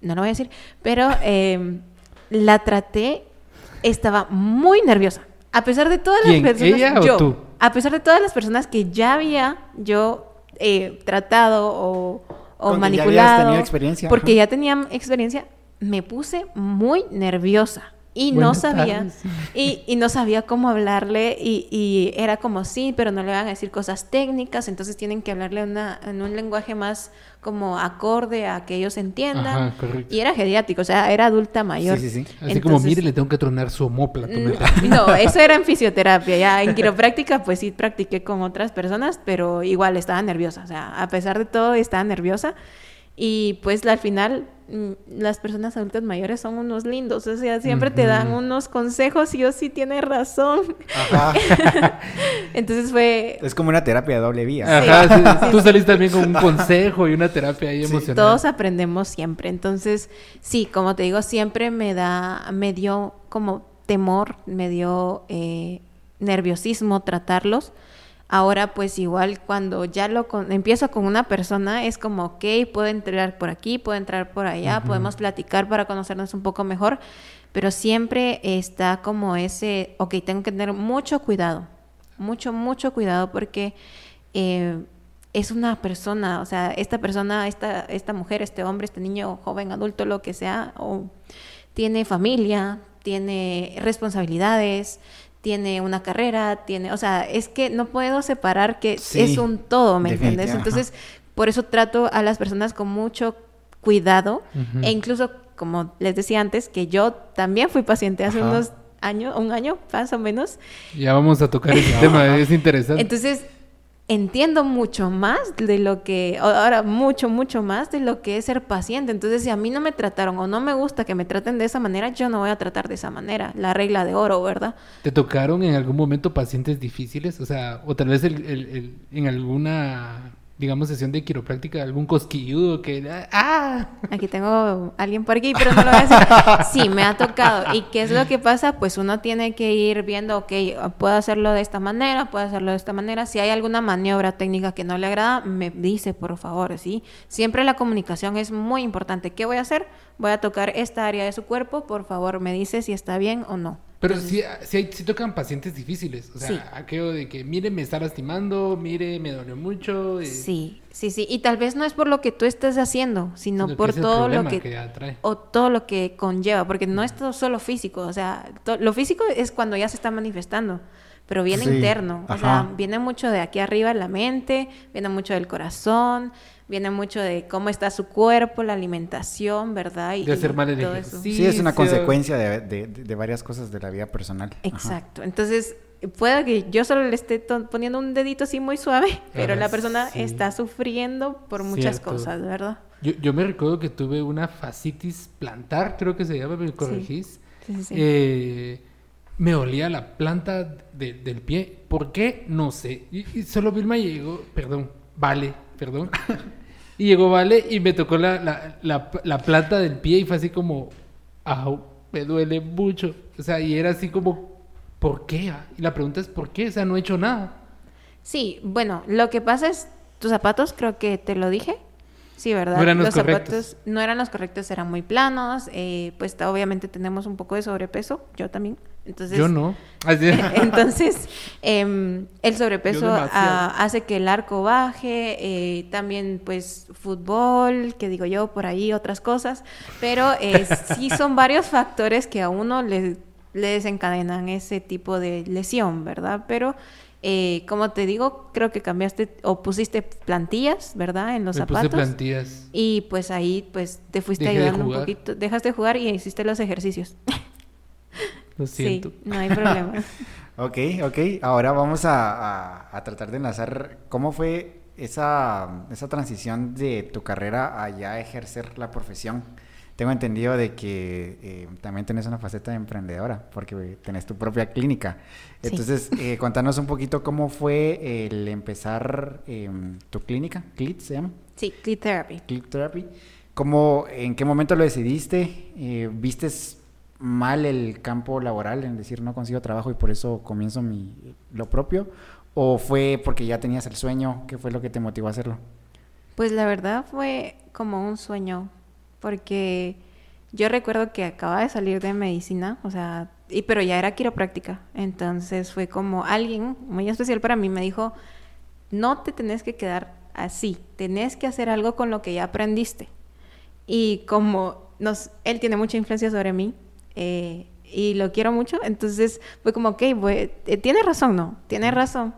Speaker 3: no lo voy a decir, pero eh, la traté, estaba muy nerviosa. A pesar de todas las
Speaker 1: ¿Quién,
Speaker 3: personas,
Speaker 1: ella o
Speaker 3: yo,
Speaker 1: tú?
Speaker 3: a pesar de todas las personas que ya había yo eh, tratado o, o
Speaker 2: ya
Speaker 3: manipulado,
Speaker 2: tenido experiencia,
Speaker 3: porque
Speaker 2: ajá.
Speaker 3: ya tenía experiencia, me puse muy nerviosa y no sabía
Speaker 1: tardes.
Speaker 3: y, y no sabía cómo hablarle y, y era como sí, pero no le van a decir cosas técnicas, entonces tienen que hablarle una, en un lenguaje más como acorde a que ellos entiendan.
Speaker 1: Ajá.
Speaker 3: Y era geriátrico, o sea, era adulta mayor.
Speaker 2: Sí, sí, sí.
Speaker 1: Así como, mire, le tengo que tronar su homóplato.
Speaker 3: Mm, No, eso era en fisioterapia. Ya en quiropráctica, pues sí practiqué con otras personas, pero igual estaba nerviosa. O sea, a pesar de todo, estaba nerviosa. Y pues al final, las personas adultas mayores son unos lindos. O sea, siempre te dan unos consejos y yo sí tiene razón.
Speaker 2: Ajá.
Speaker 3: Entonces fue.
Speaker 2: es como una terapia de doble vía.
Speaker 1: Ajá, sí,
Speaker 3: Sí.
Speaker 1: Tú saliste también con un consejo y una terapia ahí
Speaker 2: Sí.
Speaker 1: emocional.
Speaker 3: Todos aprendemos siempre. Entonces, sí, como te digo, siempre me da, me dio como temor, me dio eh, nerviosismo tratarlos. Ahora, pues igual cuando ya lo con- empiezo con una persona, es como, ok, puedo entrar por aquí, puedo entrar por allá, podemos platicar para conocernos un poco mejor, pero siempre está como ese, ok, tengo que tener mucho cuidado, mucho, mucho cuidado porque eh, es una persona, o sea, esta persona, esta, esta mujer, este hombre, este niño, joven, adulto, lo que sea, o tiene familia, tiene responsabilidades, tiene una carrera, tiene, o sea, es que no puedo separar que
Speaker 2: Sí,
Speaker 3: es un todo, ¿me entiendes? Entonces, por eso trato a las personas con mucho cuidado e incluso, como les decía antes, que yo también fui paciente hace
Speaker 2: Ajá.
Speaker 3: unos años, un año más o menos,
Speaker 1: Ya vamos a tocar ese tema, es interesante.
Speaker 3: entonces, entiendo mucho más de lo que, ahora mucho, mucho más de lo que es ser paciente. Entonces, si a mí no me trataron o no me gusta que me traten de esa manera, yo no voy a tratar de esa manera. La regla de oro, ¿verdad?
Speaker 1: ¿Te tocaron en algún momento pacientes difíciles? O sea, o tal vez el- el- el- en alguna, digamos, sesión de quiropráctica, algún cosquilludo que... ¡Ah!
Speaker 3: Aquí tengo alguien por aquí, pero no lo voy a. Sí, me ha tocado. ¿Y qué es lo que pasa? Pues uno tiene que ir viendo, ok, puedo hacerlo de esta manera, puedo hacerlo de esta manera. Si hay alguna maniobra técnica que no le agrada, me dice, por favor, ¿sí? Siempre la comunicación es muy importante. ¿Qué voy a hacer? Voy a tocar esta área de su cuerpo, por favor, me dice si está bien o no.
Speaker 1: Pero sí, sí, hay- sí tocan pacientes difíciles. O sea,
Speaker 3: Sí.
Speaker 1: aquello de que, mire, me está lastimando, mire, me dolió mucho. eh,
Speaker 3: Sí, sí, sí. Y tal vez no es por lo que tú estés haciendo, sino
Speaker 1: sino que
Speaker 3: por todo lo que
Speaker 1: trae.
Speaker 3: o todo lo que conlleva, porque no es todo solo físico, o sea, lo físico es cuando ya se está manifestando, pero viene
Speaker 2: Sí,
Speaker 3: interno, o sea, viene mucho de aquí arriba la mente, viene mucho del corazón, viene mucho de cómo está su cuerpo, la alimentación, ¿verdad? Y,
Speaker 1: De hacer mal el ejercicio.
Speaker 2: Sí, es una consecuencia de, de- de varias cosas de la vida personal. Ajá.
Speaker 3: Exacto. Entonces, puede que yo solo le esté poniendo un dedito así muy suave, pero la persona
Speaker 1: sí.
Speaker 3: está sufriendo por muchas
Speaker 1: Cierto.
Speaker 3: cosas, ¿verdad?
Speaker 1: Yo, yo me recuerdo que tuve una fascitis plantar, creo que se llama, me corregís.
Speaker 3: Sí, sí, sí.
Speaker 1: Eh, me olía la planta de- del pie. ¿Por qué? No sé. Y, y solo Vilma llegó, perdón, vale, perdón. y llegó Vale y me tocó la, la, la, la planta del pie y fue así como, au, me duele mucho. O sea, y era así como, ¿por qué? ah? Y la pregunta es, ¿por qué? O sea, no he hecho nada.
Speaker 3: Sí, bueno, lo que pasa es, tus zapatos, creo que te lo dije. Sí, ¿verdad?
Speaker 1: No eran los correctos.
Speaker 3: zapatos no eran los correctos, eran muy planos. eh, pues obviamente tenemos un poco de sobrepeso, yo también. Entonces,
Speaker 1: Yo no.
Speaker 3: Entonces, em, el sobrepeso ah, hace que el arco baje, eh, también pues fútbol, que digo yo, por ahí otras cosas, pero eh, sí son varios factores que a uno le, le desencadenan ese tipo de lesión, ¿verdad? Pero eh, como te digo, creo que cambiaste o pusiste plantillas, ¿verdad? En los
Speaker 1: me puse
Speaker 3: zapatos.
Speaker 1: plantillas.
Speaker 3: Y pues ahí pues te fuiste
Speaker 1: Dejé
Speaker 3: ayudando un poquito, dejaste de jugar y hiciste los ejercicios.
Speaker 1: Lo siento.
Speaker 3: Sí, no hay problema.
Speaker 2: Ok, ok. Ahora vamos a, a- a tratar de enlazar cómo fue esa, esa transición de tu carrera a ya ejercer la profesión. Tengo entendido de que eh, también tenés una faceta de emprendedora, porque tenés tu propia clínica.
Speaker 3: Sí.
Speaker 2: Entonces, eh, contanos un poquito cómo fue el empezar em, tu clínica, CLIT se llama,
Speaker 3: Sí, Clit Therapy.
Speaker 2: Click Therapy. ¿Cómo, ¿En qué momento lo decidiste? Eh, ¿Vistes mal el campo laboral, en decir no consigo trabajo y por eso comienzo mi, lo propio? ¿O fue porque ya tenías el sueño? ¿Qué fue lo que te motivó a hacerlo?
Speaker 3: Pues la verdad fue como un sueño porque yo recuerdo que acababa de salir de medicina, o sea, y, pero ya era quiropráctica. Entonces fue como alguien muy especial para mí me dijo, no te tenés que quedar así, tenés que hacer algo con lo que ya aprendiste. Y como nos, él tiene mucha influencia sobre mí eh, y lo quiero mucho, entonces fue como, ok, eh, tiene razón, ¿no? Tiene razón.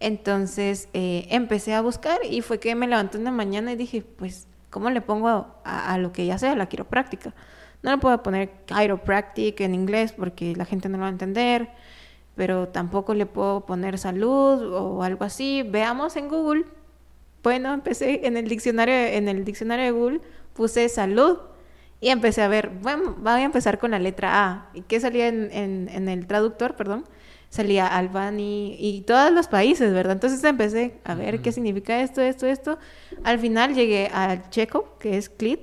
Speaker 3: Entonces eh, empecé a buscar y fue que me levanté una mañana y dije, pues, ¿cómo le pongo a, a lo que ya sé, a la quiropráctica? No le puedo poner chiropractic en inglés porque la gente no lo va a entender, pero tampoco le puedo poner salud o algo así. Veamos en Google. Bueno, empecé en el diccionario, en el diccionario de Google, puse salud y empecé a ver, bueno, voy a empezar con la letra A. ¿Y qué salía en, en, el traductor, perdón? Salía Albany y todos los países, ¿verdad? Entonces empecé a ver qué significa esto, esto, esto. Al final llegué al checo, que es CLID,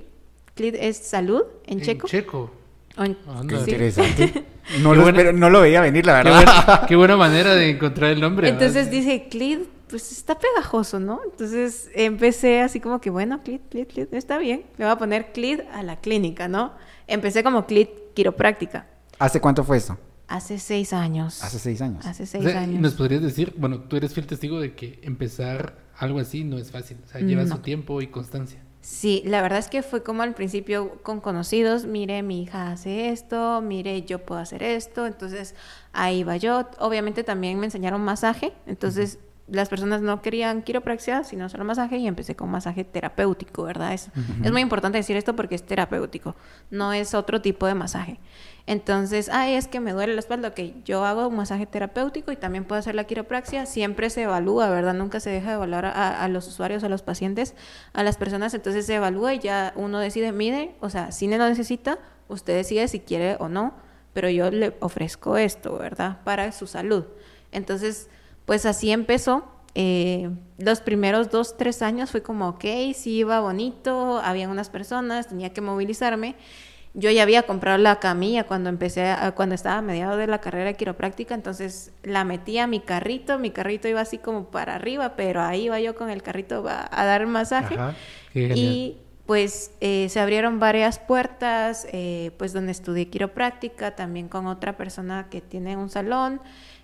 Speaker 3: es salud en, checo.
Speaker 1: checo.
Speaker 2: Qué interesante. No lo, no lo, veía venir, la
Speaker 1: verdad. Qué buena, manera de encontrar el nombre.
Speaker 3: Entonces dice, Clid, pues está pegajoso, ¿no? Entonces empecé así como que, bueno, Clid, Clid, Clid, está bien. Le voy a poner Clid a la clínica, ¿no? Empecé como Clid quiropráctica.
Speaker 2: ¿Hace cuánto fue esto?
Speaker 3: Hace seis años.
Speaker 2: Hace seis años.
Speaker 3: Hace seis años.
Speaker 1: ¿Nos podrías decir, bueno, tú eres fiel testigo de que empezar algo así no es fácil? O sea, lleva su tiempo y constancia.
Speaker 3: Sí, la verdad es que fue como al principio con conocidos, mire, mi hija hace esto, mire, yo puedo hacer esto, entonces ahí va yo. Obviamente también me enseñaron masaje, entonces las personas no querían quiropraxia, sino solo masaje y empecé con masaje terapéutico, ¿verdad? Es, es muy importante decir esto porque es terapéutico, no es otro tipo de masaje. Entonces, ay, es que me duele la espalda, ok, yo hago un masaje terapéutico y también puedo hacer la quiropraxia, siempre se evalúa, ¿verdad? Nunca se deja de evaluar a, los usuarios, a los pacientes, a las personas, entonces se evalúa y ya uno decide, mire, o sea, si no lo necesita, usted decide si quiere o no, pero yo le ofrezco esto, ¿verdad? Para su salud. Entonces, pues así empezó. Eh, los primeros dos, tres años fue como, ok, sí iba bonito, había unas personas, tenía que movilizarme yo ya había comprado la camilla cuando empecé, cuando estaba a mediados de la carrera de quiropráctica, entonces la metí a mi carrito, mi carrito iba así como para arriba, pero ahí iba yo con el carrito a, dar masaje. y pues eh, se abrieron varias puertas, eh, pues donde estudié quiropráctica, también con otra persona que tiene un salón.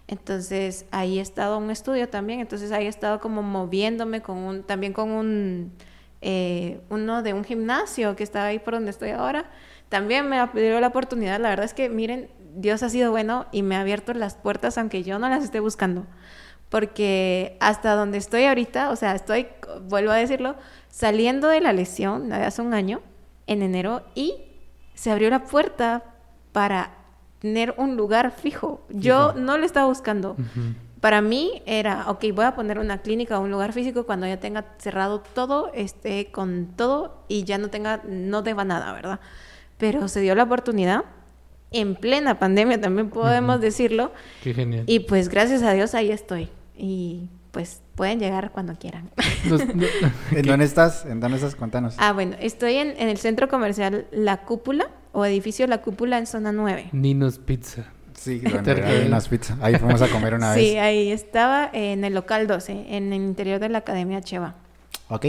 Speaker 3: Entonces ahí he estado un estudio también, entonces ahí he estado como moviéndome con un, también con un, eh, uno de un gimnasio que estaba ahí por donde estoy ahora también me dio la oportunidad. La verdad es que, miren, Dios ha sido bueno y me ha abierto las puertas aunque yo no las esté buscando. Porque hasta donde estoy ahorita, o sea, estoy, vuelvo a decirlo, saliendo de la lesión hace un año, en enero, y se abrió la puerta para tener un lugar fijo. Yo no lo estaba buscando. Para mí era, ok, voy a poner una clínica o un lugar físico cuando ya tenga cerrado todo, esté con todo y ya no tenga, no deba nada, ¿verdad? pero se dio la oportunidad en plena pandemia, también podemos decirlo.
Speaker 1: Qué genial.
Speaker 3: Y pues gracias a Dios ahí estoy. Y pues pueden llegar cuando quieran.
Speaker 2: ¿En dónde estás? ¿En dónde estás? Cuéntanos.
Speaker 3: Ah, bueno, estoy en, el centro comercial La Cúpula o edificio La Cúpula en zona 9.
Speaker 1: Ninos Pizza.
Speaker 2: Sí, donde hay unas pizzas. Ahí fuimos a comer una vez.
Speaker 3: Sí, ahí estaba en el local 12, en el interior de la Academia Cheva.
Speaker 2: Ok,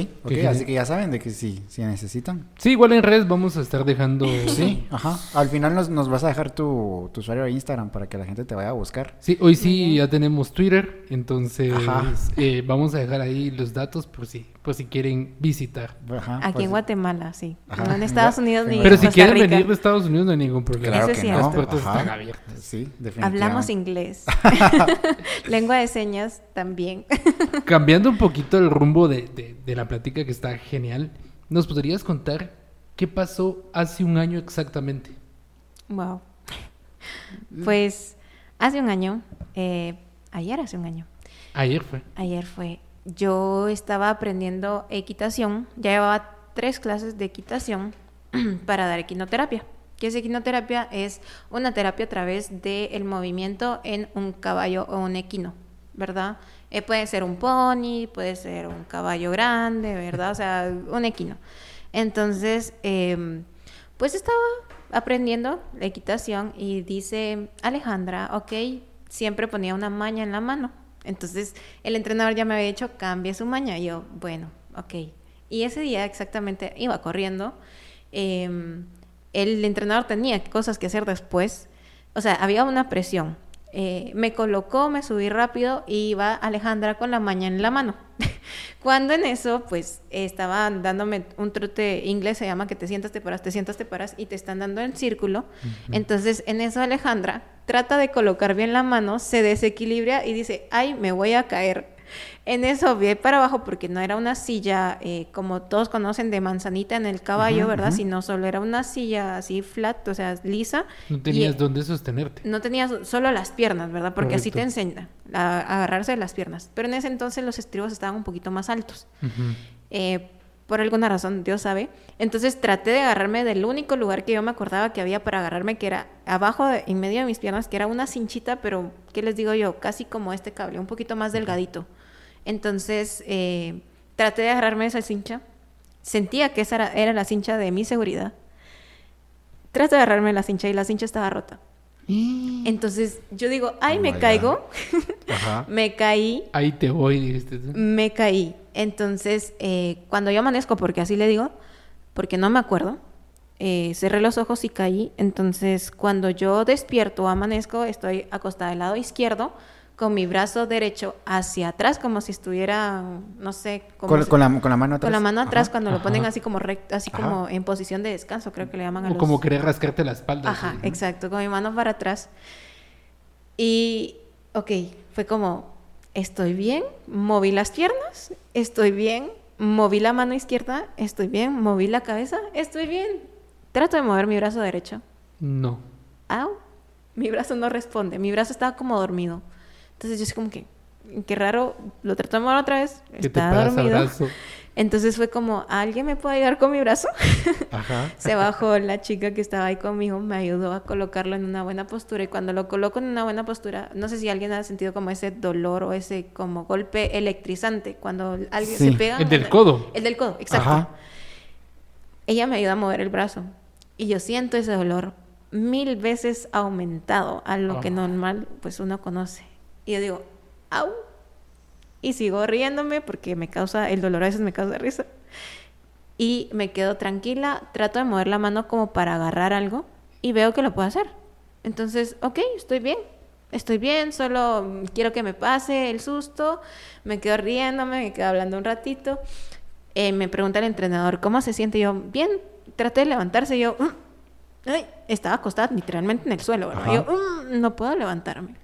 Speaker 2: así que ya saben de que sí, si necesitan.
Speaker 1: Sí, igual en redes vamos a estar dejando.
Speaker 2: Sí, ajá. Al final nos, nos vas a dejar tu, tu, usuario de Instagram para que la gente te vaya a buscar.
Speaker 1: Sí, hoy sí ya tenemos Twitter, entonces eh, vamos a dejar ahí los datos por si, por si quieren visitar.
Speaker 3: Ajá, Aquí pues en Guatemala, sí. No en Estados Unidos ni
Speaker 1: Pero si quieren venir de Estados Unidos no hay ningún problema.
Speaker 2: Claro que no.
Speaker 1: Las puertas están abiertas.
Speaker 2: Sí, definitivamente.
Speaker 3: Hablamos inglés. Lengua de señas también.
Speaker 1: Cambiando un poquito el rumbo de, de, la plática que está genial, ¿nos podrías contar qué pasó hace un año exactamente?
Speaker 3: Wow. Pues hace un año, eh, ayer hace un año.
Speaker 1: Ayer fue.
Speaker 3: Ayer fue. Yo estaba aprendiendo equitación, ya llevaba tres clases de equitación para dar equinoterapia. ¿Qué es equinoterapia? Es una terapia a través del movimiento en un caballo o un equino, ¿verdad? Eh, puede ser un pony, puede ser un caballo grande, ¿verdad? O sea, un equino. Entonces, em, pues estaba aprendiendo la equitación y dice Alejandra, ok, siempre ponía una maña en la mano. Entonces, el entrenador ya me había dicho, cambie su maña. Y yo, bueno, ok. Y ese día exactamente iba corriendo em, el entrenador tenía cosas que hacer después. O sea, había una presión. Eh, me colocó, me subí rápido y iba Alejandra con la maña en la mano. Cuando en eso, pues estaba dándome un trote inglés, se llama que te sientas, te paras, te sientas, te paras y te están dando en círculo. Entonces en eso Alejandra trata de colocar bien la mano, se desequilibra y dice, ay, me voy a caer. En eso vi para abajo porque no era una silla eh, como todos conocen de manzanita en el caballo, ¿verdad? Sino solo era una silla así flat, o sea, lisa.
Speaker 1: No tenías dónde sostenerte.
Speaker 3: No tenías solo las piernas, ¿verdad? Porque así te enseña a, agarrarse de las piernas. Pero en ese entonces los estribos estaban un poquito más altos. Eh, por alguna razón, Dios sabe. Entonces traté de agarrarme del único lugar que yo me acordaba que había para agarrarme, que era abajo, en medio de mis piernas, que era una cinchita, pero, ¿qué les digo yo? Casi como este cable, un poquito más delgadito. Entonces, eh, traté de agarrarme esa cincha. Sentía que esa era, la cincha de mi seguridad. Traté de agarrarme la cincha y la cincha estaba rota. Entonces yo digo, ay, oh me caigo. me caí.
Speaker 1: Ahí te voy, dijiste
Speaker 3: Me caí. Entonces, eh, cuando yo amanezco, porque así le digo, porque no me acuerdo, eh, cerré los ojos y caí. Entonces, cuando yo despierto o amanezco, estoy acostada del lado izquierdo con mi brazo derecho hacia atrás, como si estuviera, no sé,
Speaker 2: con, la, con, la, mano atrás.
Speaker 3: Con la mano atrás, cuando lo ponen así como recto, así como en posición de descanso, creo que le llaman a
Speaker 1: O como querer rascarte la espalda.
Speaker 3: Ajá, exacto, con mi mano para atrás. Y, ok, fue como, estoy bien, moví las piernas, estoy bien, moví la mano izquierda, estoy bien, moví la cabeza, estoy bien. Trato de mover mi brazo derecho.
Speaker 1: No.
Speaker 3: Au, mi brazo no responde, mi brazo estaba como dormido. Entonces yo así como que, qué raro, lo de mover otra vez, está dormido. Entonces fue como, ¿alguien me puede ayudar con mi brazo? Ajá. Se bajó la chica que estaba ahí conmigo, me ayudó a colocarlo en una buena postura y cuando lo coloco en una buena postura, no sé si alguien ha sentido como ese dolor o ese como golpe electrizante cuando alguien se pega.
Speaker 1: El del codo.
Speaker 3: El del codo, exacto. Ella me ayuda a mover el brazo y yo siento ese dolor mil veces aumentado a lo que normal pues uno conoce. Y yo digo, au. Y sigo riéndome porque me causa, el dolor a veces me causa risa. Y me quedo tranquila, trato de mover la mano como para agarrar algo y veo que lo puedo hacer. Entonces, ok, estoy bien, estoy bien, solo quiero que me pase el susto, me quedo riéndome, me quedo hablando un ratito. Eh, me pregunta el entrenador, ¿cómo se siente? yo, bien, traté de levantarse, yo, mm". estaba acostada literalmente en el suelo, yo, mm, no puedo levantarme.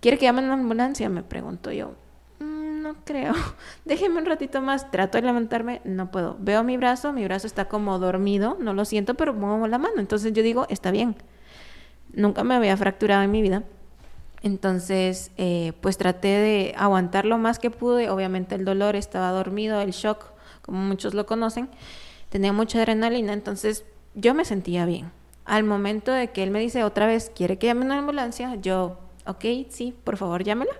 Speaker 3: ¿Quiere que llamen a una ambulancia? Me pregunto yo. Mm, no creo. Déjeme un ratito más. Trato de levantarme. No puedo. Veo mi brazo. Mi brazo está como dormido. No lo siento, pero muevo la mano. Entonces yo digo, está bien. Nunca me había fracturado en mi vida. Entonces, eh, pues traté de aguantar lo más que pude. Obviamente el dolor estaba dormido, el shock, como muchos lo conocen. Tenía mucha adrenalina. Entonces yo me sentía bien. Al momento de que él me dice otra vez, ¿quiere que llame una ambulancia? Yo ok, sí, por favor, llámela.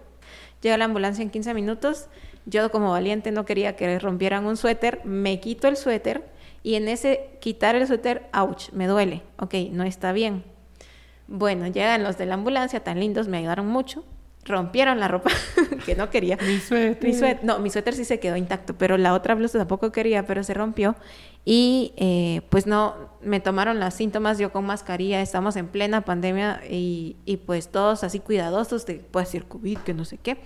Speaker 3: Llega la ambulancia en 15 minutos. Yo como valiente no quería que rompieran un suéter, me quito el suéter y en ese quitar el suéter, ouch, me duele. Ok, no está bien. Bueno, llegan los de la ambulancia, tan lindos, me ayudaron mucho. Rompieron la ropa que no quería.
Speaker 1: Mi suéter.
Speaker 3: No, mi suéter sí se quedó intacto, pero la otra blusa tampoco quería, pero se rompió. Y eh, pues no, me tomaron las síntomas, yo con mascarilla, estamos en plena pandemia y, y pues todos así cuidadosos de, puede ser COVID, que no sé qué.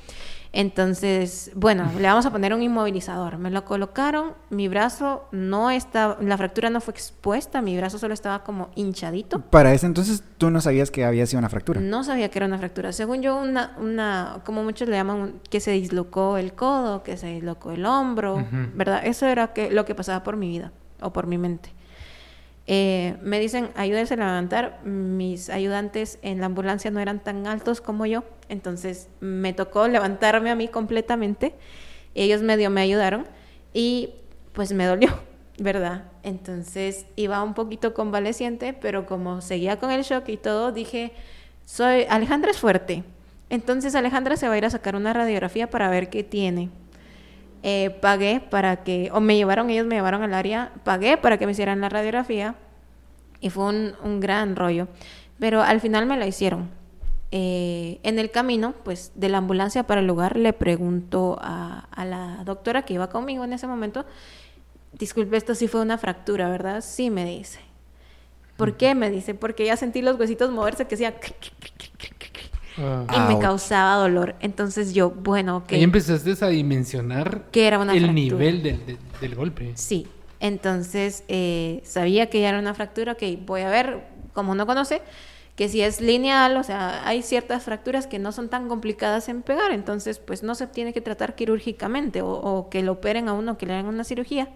Speaker 3: Entonces, bueno, le vamos a poner un inmovilizador. Me lo colocaron, mi brazo no estaba, la fractura no fue expuesta, mi brazo solo estaba como hinchadito.
Speaker 2: Para ese entonces tú no sabías que había sido una fractura.
Speaker 3: No sabía que era una fractura. Según yo, una, una como muchos le llaman, que se dislocó el codo, que se dislocó el hombro, ¿verdad? Eso era que, lo que pasaba por mi vida o por mi mente. Eh, me dicen, ayúdense a levantar. Mis ayudantes en la ambulancia no eran tan altos como yo, entonces me tocó levantarme a mí completamente. Ellos medio me ayudaron y pues me dolió, ¿verdad? Entonces iba un poquito convaleciente, pero como seguía con el shock y todo, dije, soy Alejandra es fuerte. Entonces Alejandra se va a ir a sacar una radiografía para ver qué tiene. Eh, pagué para que, o me llevaron, ellos me llevaron al área, pagué para que me hicieran la radiografía y fue un, un gran rollo, pero al final me la hicieron. Eh, en el camino, pues de la ambulancia para el lugar, le pregunto a, a, la doctora que iba conmigo en ese momento, disculpe, esto sí fue una fractura, ¿verdad? Sí, me dice. ¿Por qué? Me dice, porque ya sentí los huesitos moverse que hacía...
Speaker 1: Ah.
Speaker 3: Y me
Speaker 2: Ouch.
Speaker 3: causaba dolor. Entonces yo, bueno, ok.
Speaker 1: Ahí empezaste a dimensionar
Speaker 3: Que era una
Speaker 1: el
Speaker 3: fractura.
Speaker 1: nivel del, del- del golpe.
Speaker 3: Sí, entonces eh, sabía que ya era una fractura, que voy a ver, como no conoce, que si es lineal, o sea, hay ciertas fracturas que no son tan complicadas en pegar, entonces pues no se tiene que tratar quirúrgicamente o, o que lo operen a uno, que le hagan una cirugía.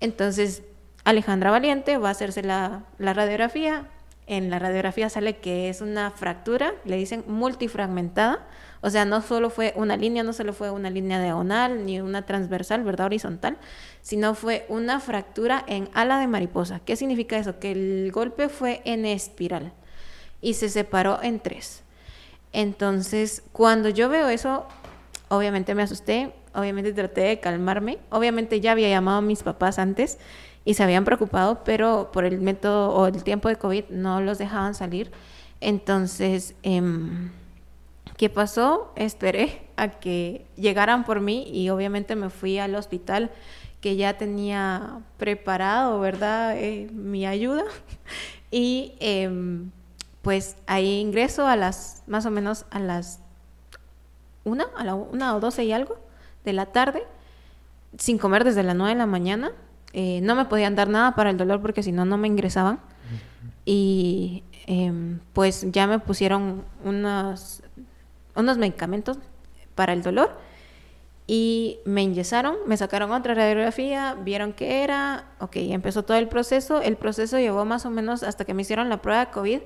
Speaker 3: Entonces Alejandra Valiente va a hacerse la, la radiografía. En la radiografía sale que es una fractura, le dicen multifragmentada. O sea, no solo fue una línea, no solo fue una línea diagonal ni una transversal, ¿verdad? Horizontal, sino fue una fractura en ala de mariposa. ¿Qué significa eso? Que el golpe fue en espiral y se separó en tres. Entonces, cuando yo veo eso, obviamente me asusté, obviamente traté de calmarme, obviamente ya había llamado a mis papás antes y se habían preocupado, pero por el método o el tiempo de COVID no los dejaban salir. Entonces, em, ¿qué pasó? Esperé a que llegaran por mí y obviamente me fui al hospital que ya tenía preparado, ¿verdad? Eh, mi ayuda. Y em, pues ahí ingreso a las, más o menos a las una, a la una o doce y algo de la tarde, sin comer desde las nueve de la mañana. Eh, no me podían dar nada para el dolor porque si no, no me ingresaban. Y em, pues ya me pusieron unos, unos medicamentos para el dolor y me enyesaron, me sacaron otra radiografía, vieron qué era, ok, empezó todo el proceso. El proceso llevó más o menos hasta que me hicieron la prueba de COVID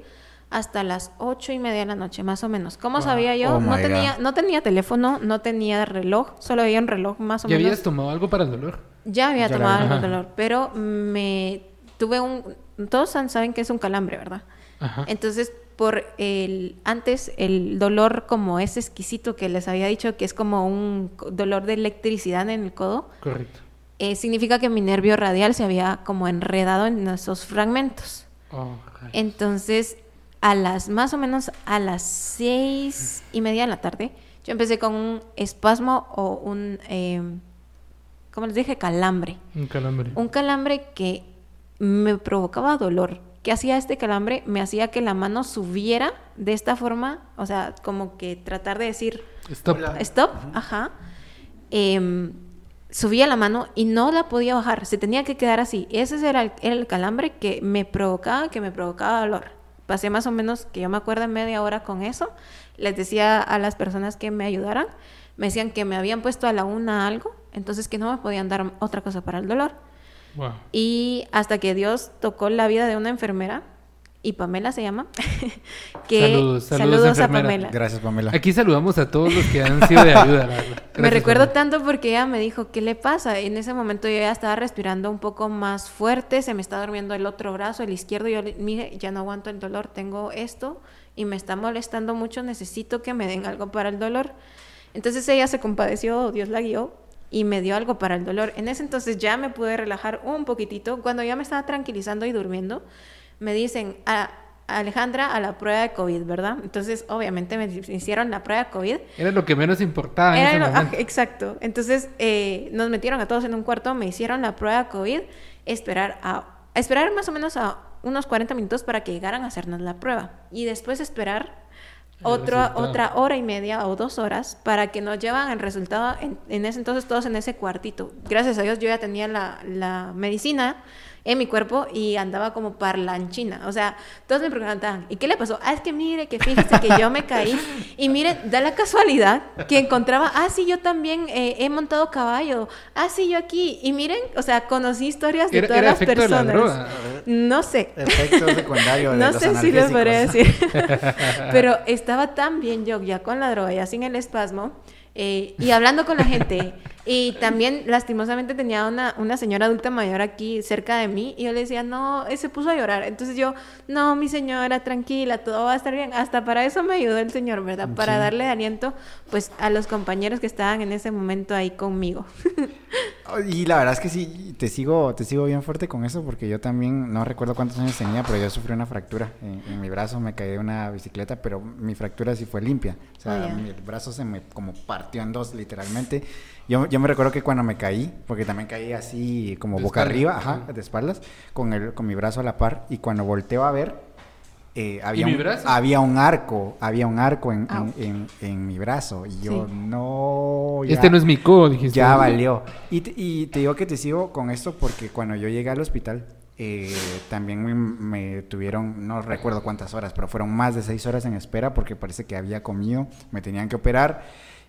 Speaker 3: hasta las ocho y media de la noche, más o menos. ¿Cómo
Speaker 1: Wow.
Speaker 3: sabía yo?
Speaker 2: Oh
Speaker 3: no, tenía,
Speaker 2: God.
Speaker 3: no tenía teléfono, no tenía reloj, solo había un reloj más o
Speaker 1: ¿Ya
Speaker 3: menos.
Speaker 1: habías tomado algo para el dolor?
Speaker 3: Ya había
Speaker 2: Ya
Speaker 3: tomado algo
Speaker 1: Ajá.
Speaker 3: dolor, pero me tuve un... Todos saben que es un calambre, ¿verdad?
Speaker 1: Ajá.
Speaker 3: Entonces, por el... Antes, el dolor como ese exquisito que les había dicho, que es como un dolor de electricidad en el codo,
Speaker 1: Correcto.
Speaker 3: eh, significa que mi nervio radial se había como enredado en esos fragmentos.
Speaker 1: Oh.
Speaker 3: Entonces, a las más o menos a las seis y media de la tarde, yo empecé con un espasmo o un, eh, ¿cómo les dije? Calambre.
Speaker 1: Un calambre.
Speaker 3: Un calambre que me provocaba dolor. ¿Qué hacía este calambre? Me hacía que la mano subiera de esta forma, o sea, como que tratar de decir,
Speaker 1: Stop.
Speaker 3: Stop, ajá. Em, subía la mano y no la podía bajar, se tenía que quedar así. Ese era el, era el calambre que me provocaba, que me provocaba dolor. Pasé más o menos, que yo me acuerdo, media hora con eso. Les decía a las personas que me ayudaran, me decían que me habían puesto a la una algo, entonces que no me podían dar otra cosa para el dolor.
Speaker 1: Wow.
Speaker 3: Y hasta que Dios tocó la vida de una enfermera, y Pamela se llama, que
Speaker 1: Saludos, saludos,
Speaker 3: a. Pamela.
Speaker 2: Gracias, Pamela.
Speaker 1: Aquí saludamos a todos los que han sido de ayuda.
Speaker 3: Me recuerdo
Speaker 1: Pamela.
Speaker 3: tanto porque ella me dijo, ¿qué le pasa? En ese momento yo ya estaba respirando un poco más fuerte, se me está durmiendo el otro brazo, el izquierdo, y yo le mire, ya no aguanto el dolor, tengo esto y me está molestando mucho, necesito que me den algo para el dolor. Entonces ella se compadeció, Dios la guió y me dio algo para el dolor. En ese entonces ya me pude relajar un poquitito. Cuando ya me estaba tranquilizando y durmiendo, me dicen, a Alejandra, a la prueba de COVID, ¿verdad? Entonces, obviamente me hicieron la prueba de COVID.
Speaker 1: Era lo que menos importaba en
Speaker 3: Era
Speaker 1: ese
Speaker 3: lo-
Speaker 1: momento.
Speaker 3: ah, exacto. Entonces eh, nos metieron a todos en un cuarto, me hicieron la prueba COVID, esperar a, a esperar más o menos a unos 40 minutos para que llegaran a hacernos la prueba y después esperar otra otra hora y media o dos horas para que nos llevan el resultado en, en ese entonces todos en ese cuartito. Gracias a Dios yo ya tenía la, la medicina en mi cuerpo y andaba como parlanchina. O sea, todos me preguntaban, ¿y qué le pasó? Ah, es que mire, que fíjese que yo me caí. Y mire, da la casualidad que encontraba, ah, sí, yo también eh, he montado caballo. Ah, sí, yo aquí. Y miren, o sea, conocí historias de
Speaker 1: Era,
Speaker 3: todas
Speaker 1: era
Speaker 3: las
Speaker 1: efecto de la
Speaker 3: personas.
Speaker 1: droga.
Speaker 3: No sé.
Speaker 2: Efecto secundario de
Speaker 3: No
Speaker 2: los
Speaker 3: sé si les podría decir. Pero estaba tan bien yo ya con la droga, ya sin el espasmo, eh, y hablando con la gente. Y también, lastimosamente, tenía una, una señora adulta mayor aquí cerca de mí, y yo le decía, no, eh, se puso a llorar. Entonces yo, no, mi señora, tranquila, todo va a estar bien. Hasta para eso me ayudó el señor, ¿verdad? Para
Speaker 2: Sí.
Speaker 3: darle aliento, pues, a los compañeros que estaban en ese momento ahí conmigo.
Speaker 2: Y la verdad es que sí, te sigo, te sigo bien fuerte con eso porque yo también, no recuerdo cuántos años tenía, pero yo sufrí una fractura en, en mi brazo, me caí de una bicicleta, pero mi fractura sí fue limpia. O sea,
Speaker 3: Oh,
Speaker 2: mi- el brazo se me como partió en dos literalmente. Yo, yo me recuerdo que cuando me caí, porque también caí así como
Speaker 1: De
Speaker 2: boca
Speaker 1: espalda.
Speaker 2: arriba, ajá,
Speaker 1: Ajá.
Speaker 2: de espaldas, con, el, con mi brazo a la par, y cuando volteo a ver, eh, había,
Speaker 1: mi
Speaker 2: un,
Speaker 1: brazo?
Speaker 2: había un arco, había un arco en,
Speaker 3: Au.
Speaker 2: en, en- en mi brazo, y yo,
Speaker 3: Sí.
Speaker 2: no... ya-
Speaker 1: Este no es mi codo, dijiste.
Speaker 2: ya valió. Y te, y te digo que te sigo con esto porque cuando yo llegué al hospital, eh, también me, me tuvieron, no recuerdo cuántas horas, pero fueron más de seis horas en espera porque parece que había comido, me tenían que operar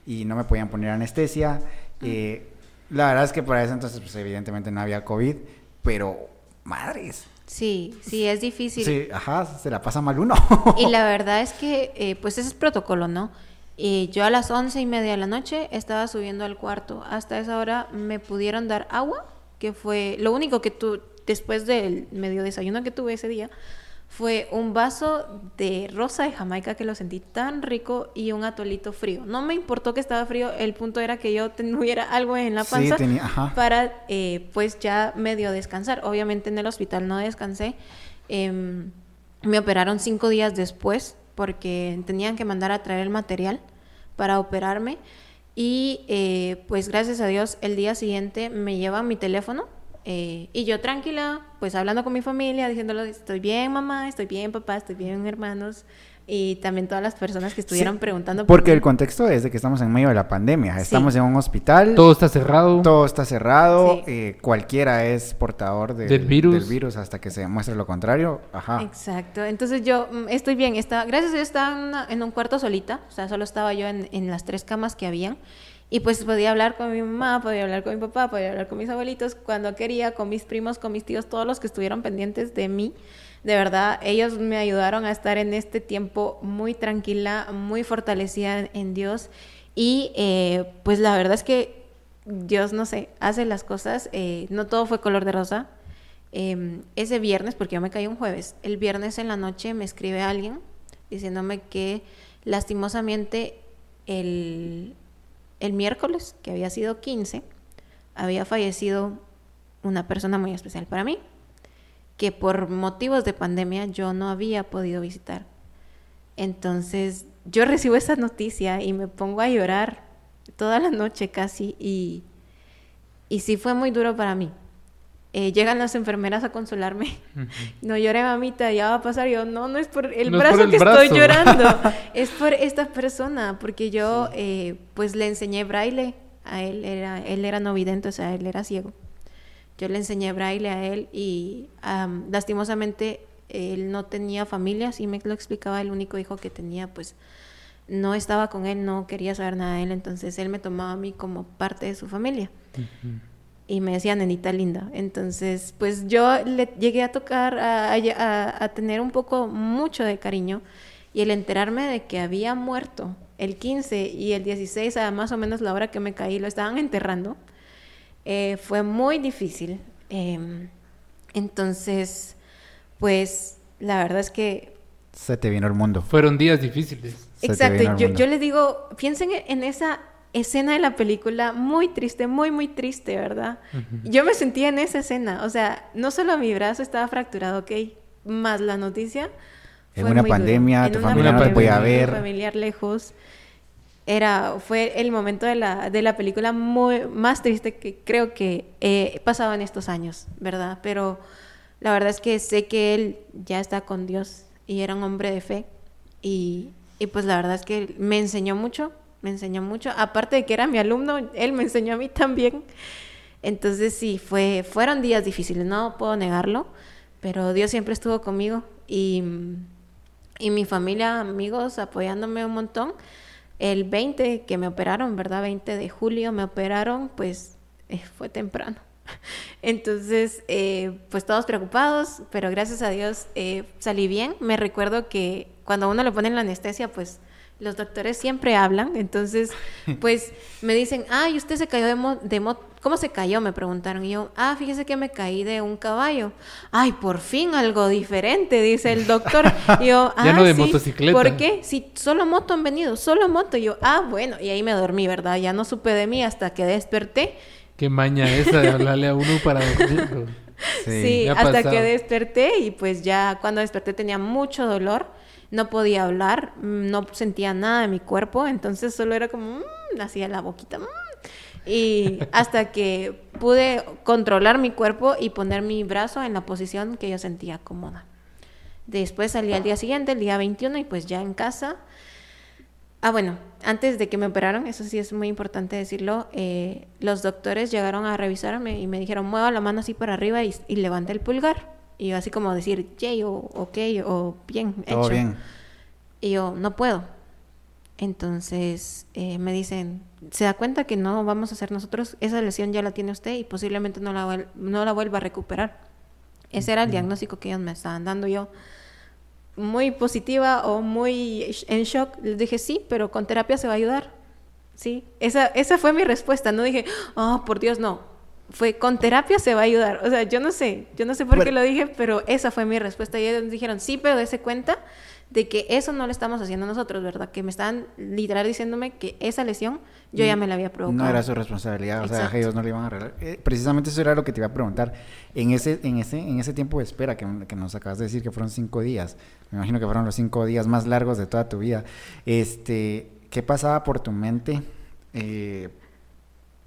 Speaker 2: y no me podían poner anestesia. Eh, la verdad es que para eso entonces, pues evidentemente no había COVID, pero madres.
Speaker 3: Sí, sí, es difícil.
Speaker 2: Sí, ajá, se la pasa mal uno.
Speaker 3: Y la verdad es que, eh, pues ese es protocolo, ¿no? Y yo a las once y media de la noche estaba subiendo al cuarto. Hasta esa hora me pudieron dar agua, que fue lo único que tú, después del medio desayuno que tuve ese día, fue un vaso de rosa de Jamaica que lo sentí tan rico y un atolito frío. No me importó que estaba frío, el punto era que yo tuviera algo en la
Speaker 2: Sí,
Speaker 3: panza
Speaker 2: tenía- ajá.
Speaker 3: para eh, pues ya medio descansar. Obviamente en el hospital no descansé. Em, me operaron cinco días después porque tenían que mandar a traer el material para operarme. Y eh, pues gracias a Dios el día siguiente me llevan mi teléfono eh, y yo tranquila, pues hablando con mi familia, diciéndole, estoy bien mamá, estoy bien papá, estoy bien hermanos. Y también todas las personas que estuvieron
Speaker 2: Sí,
Speaker 3: preguntando. por
Speaker 2: Porque
Speaker 3: mí.
Speaker 2: el contexto es de que estamos en medio de la pandemia,
Speaker 3: Sí.
Speaker 2: estamos en un hospital.
Speaker 1: Todo está cerrado.
Speaker 2: Todo está cerrado,
Speaker 3: Sí.
Speaker 2: eh, cualquiera es portador del,
Speaker 1: Del virus.
Speaker 2: del virus hasta que se demuestre lo contrario. Ajá.
Speaker 3: Exacto. Entonces yo mm, estoy bien. Estaba, gracias a Dios estaba en, una- en un cuarto solita. O sea, solo estaba yo en, en las tres camas que habían. Y pues podía hablar con mi mamá, podía hablar con mi papá, podía hablar con mis abuelitos cuando quería, con mis primos, con mis tíos, todos los que estuvieron pendientes de mí. De verdad, ellos me ayudaron a estar en este tiempo muy tranquila, muy fortalecida en, Dios. Y eh, pues la verdad es que Dios, no sé, hace las cosas. eh, no todo fue color de rosa. Eh, ese viernes, porque yo me caí un jueves, el viernes en la noche me escribe alguien diciéndome que lastimosamente el, el miércoles, que había sido 15, había fallecido una persona muy especial para mí, que por motivos de pandemia yo no había podido visitar. Entonces yo recibo esa noticia y me pongo a llorar toda la noche casi y, y sí fue muy duro para mí. Eh, llegan las enfermeras a consolarme. No lloré, mamita, ya va a pasar. Yo, no, no es por el
Speaker 1: No es
Speaker 3: brazo
Speaker 1: por el
Speaker 3: que
Speaker 1: brazo.
Speaker 3: estoy llorando, es por esta persona, porque yo, eh, pues, le enseñé braille a él, era, él era no vidente, o sea, él era ciego. Yo le enseñé braille a él y, am, lastimosamente, él no tenía familia, así me lo explicaba, el único hijo que tenía, pues, no estaba con él, no quería saber nada de él, entonces él me tomaba a mí como parte de su familia. Y me decía nenita linda. Entonces, pues yo le llegué a tocar, a, a- a- a tener un poco, mucho de cariño. Y el enterarme de que había muerto el 15 y el 16, a más o menos la hora que me caí, lo estaban enterrando, eh, fue muy difícil. Em, entonces, pues la verdad es que
Speaker 2: Se te vino el mundo.
Speaker 1: Fueron días difíciles.
Speaker 3: Exacto, yo, yo les digo, piensen en esa escena de la película muy triste, muy, muy triste, ¿verdad?
Speaker 1: Ujú.
Speaker 3: Yo me sentía en esa escena, o sea, no solo mi brazo estaba fracturado, ok, más la noticia.
Speaker 2: En
Speaker 3: fue
Speaker 2: una pandemia, tu
Speaker 3: una
Speaker 1: familia no te podía
Speaker 2: ver.
Speaker 3: familiar lejos. Era, fue el momento de la, de la película muy, más triste que creo que he pasado en estos años, ¿verdad? Pero la verdad es que sé que él ya está con Dios y era un hombre de fe. Y, y pues la verdad es que me enseñó mucho, me enseñó mucho. Aparte de que era mi alumno, él me enseñó a mí también. Entonces sí, fue, fueron días difíciles, no puedo negarlo, pero Dios siempre estuvo conmigo y, y mi familia, amigos, apoyándome un montón. El 20 que me operaron, ¿verdad? 20 de julio me operaron, pues eh, fue temprano. Entonces, eh, pues todos preocupados, pero gracias a Dios eh, salí bien. Me recuerdo que cuando uno le ponen la anestesia, pues los doctores siempre hablan. Entonces, pues me dicen, ay, usted se cayó de mo de mo- ¿Cómo se cayó? Me preguntaron. Y yo, ah, fíjese que me caí de un caballo. Ay, por fin algo diferente, dice el doctor. Y yo, ah,
Speaker 1: Ya no de
Speaker 3: sí.
Speaker 1: motocicleta.
Speaker 3: ¿Por qué? Si solo moto han venido, solo moto. Y yo, ah, bueno. Y ahí me dormí, ¿verdad? Ya no supe de mí hasta que desperté.
Speaker 1: Qué maña esa de hablarle a uno para dormirlo.
Speaker 3: Sí, hasta
Speaker 1: pasado.
Speaker 3: que desperté y pues ya cuando desperté tenía mucho dolor, no podía hablar, mm, no sentía nada de mi cuerpo, entonces solo era como, mm, hacía la boquita. mm. Y hasta que pude controlar mi cuerpo y poner mi brazo en la posición que yo sentía cómoda. Después salí al día siguiente, el día 21, y pues ya en casa. Ah, bueno, antes de que me operaron, eso sí es muy importante decirlo, eh, los doctores llegaron a revisarme y me dijeron, mueva la mano así para arriba y, y levante el pulgar. Y yo así como decir, yay, o ok, o bien,
Speaker 2: Todo
Speaker 3: hecho.
Speaker 2: bien.
Speaker 3: Y yo, no puedo. Entonces eh, me dicen, ¿se da cuenta que no vamos a hacer nosotros? Esa lesión ya la tiene usted y posiblemente no la, no la vuelva a recuperar. Ese era el diagnóstico que ellos me estaban dando yo. Muy positiva o muy en shock, les dije, sí, pero con terapia se va a ayudar. Sí, esa, esa fue mi respuesta. No dije, oh, por Dios, no. Fue con terapia se va a ayudar. O sea, yo no sé, yo no sé por qué lo dije, pero esa fue mi respuesta. Y ellos dijeron, sí, pero dése cuenta de que eso no lo estamos haciendo nosotros, ¿verdad? Que me estaban literal diciéndome que esa lesión yo ya me la había provocado.
Speaker 2: No era su responsabilidad, o sea, ellos no le iban a arreglar. Eh, precisamente eso era lo que te iba a preguntar. En ese, en ese, en ese tiempo de espera que, que nos acabas de decir que fueron cinco días, me imagino que fueron los cinco días más largos de toda tu vida. Este, ¿qué pasaba por tu mente eh,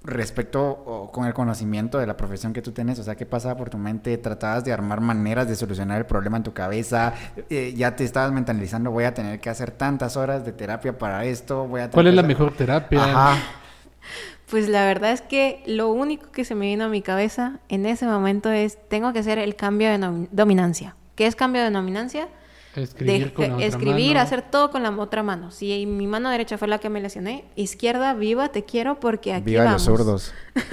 Speaker 2: respecto o con el conocimiento de la profesión que tú tienes? O sea, ¿qué pasaba por tu mente? ¿Tratabas de armar maneras de solucionar el problema en tu cabeza? Eh, ¿Ya te estabas mentalizando, voy a tener que hacer tantas horas de terapia para esto? Voy a tener
Speaker 1: ¿Cuál es la
Speaker 2: hacer-"
Speaker 1: mejor terapia?
Speaker 2: Ajá.
Speaker 3: Pues la verdad es que lo único que se me vino a mi cabeza en ese momento es, tengo que hacer el cambio de dominancia. ¿Qué es cambio de dominancia?
Speaker 1: Escribir
Speaker 3: De-
Speaker 1: con la otra
Speaker 3: escribir,
Speaker 1: mano.
Speaker 3: hacer todo con la otra mano. Si mi mano derecha fue la que me lesioné, izquierda, viva, te quiero porque aquí
Speaker 2: Viva
Speaker 3: vamos.
Speaker 2: los zurdos.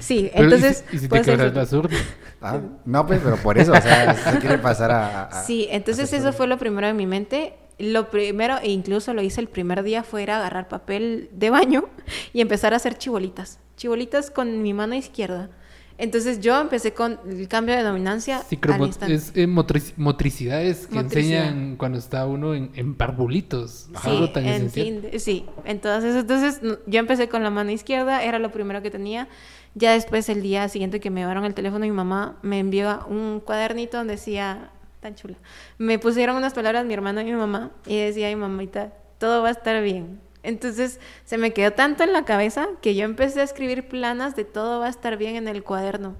Speaker 3: Sí,
Speaker 1: Pero, ¿y
Speaker 3: entonces...
Speaker 1: si- ¿Y si, te
Speaker 3: hacer
Speaker 1: quebras
Speaker 3: eso.
Speaker 1: la zurda?
Speaker 2: Ah, no, pues, pero por eso, o sea, se quiere pasar a... a-
Speaker 3: Sí, entonces eso fue lo primero en mi mente. Lo primero, e incluso lo hice el primer día, fue ir a agarrar papel de baño y empezar a hacer chibolitas. Chibolitas con mi mano izquierda. Entonces yo empecé con el cambio de dominancia
Speaker 1: es eh, motric- motricidades que
Speaker 3: Motricidad.
Speaker 1: enseñan cuando está uno en, en parvulitos.
Speaker 3: Sí,
Speaker 1: algo tan
Speaker 3: en fin, sí, entonces, entonces yo empecé con la mano izquierda, era lo primero que tenía. Ya después, el día siguiente que me llevaron el teléfono, mi mamá me envió un cuadernito donde decía, tan chula, me pusieron unas palabras mi hermano y mi mamá, y decía, mi mamita, todo va a estar bien. Entonces se me quedó tanto en la cabeza que yo empecé a escribir planas de todo va a estar bien en el cuaderno.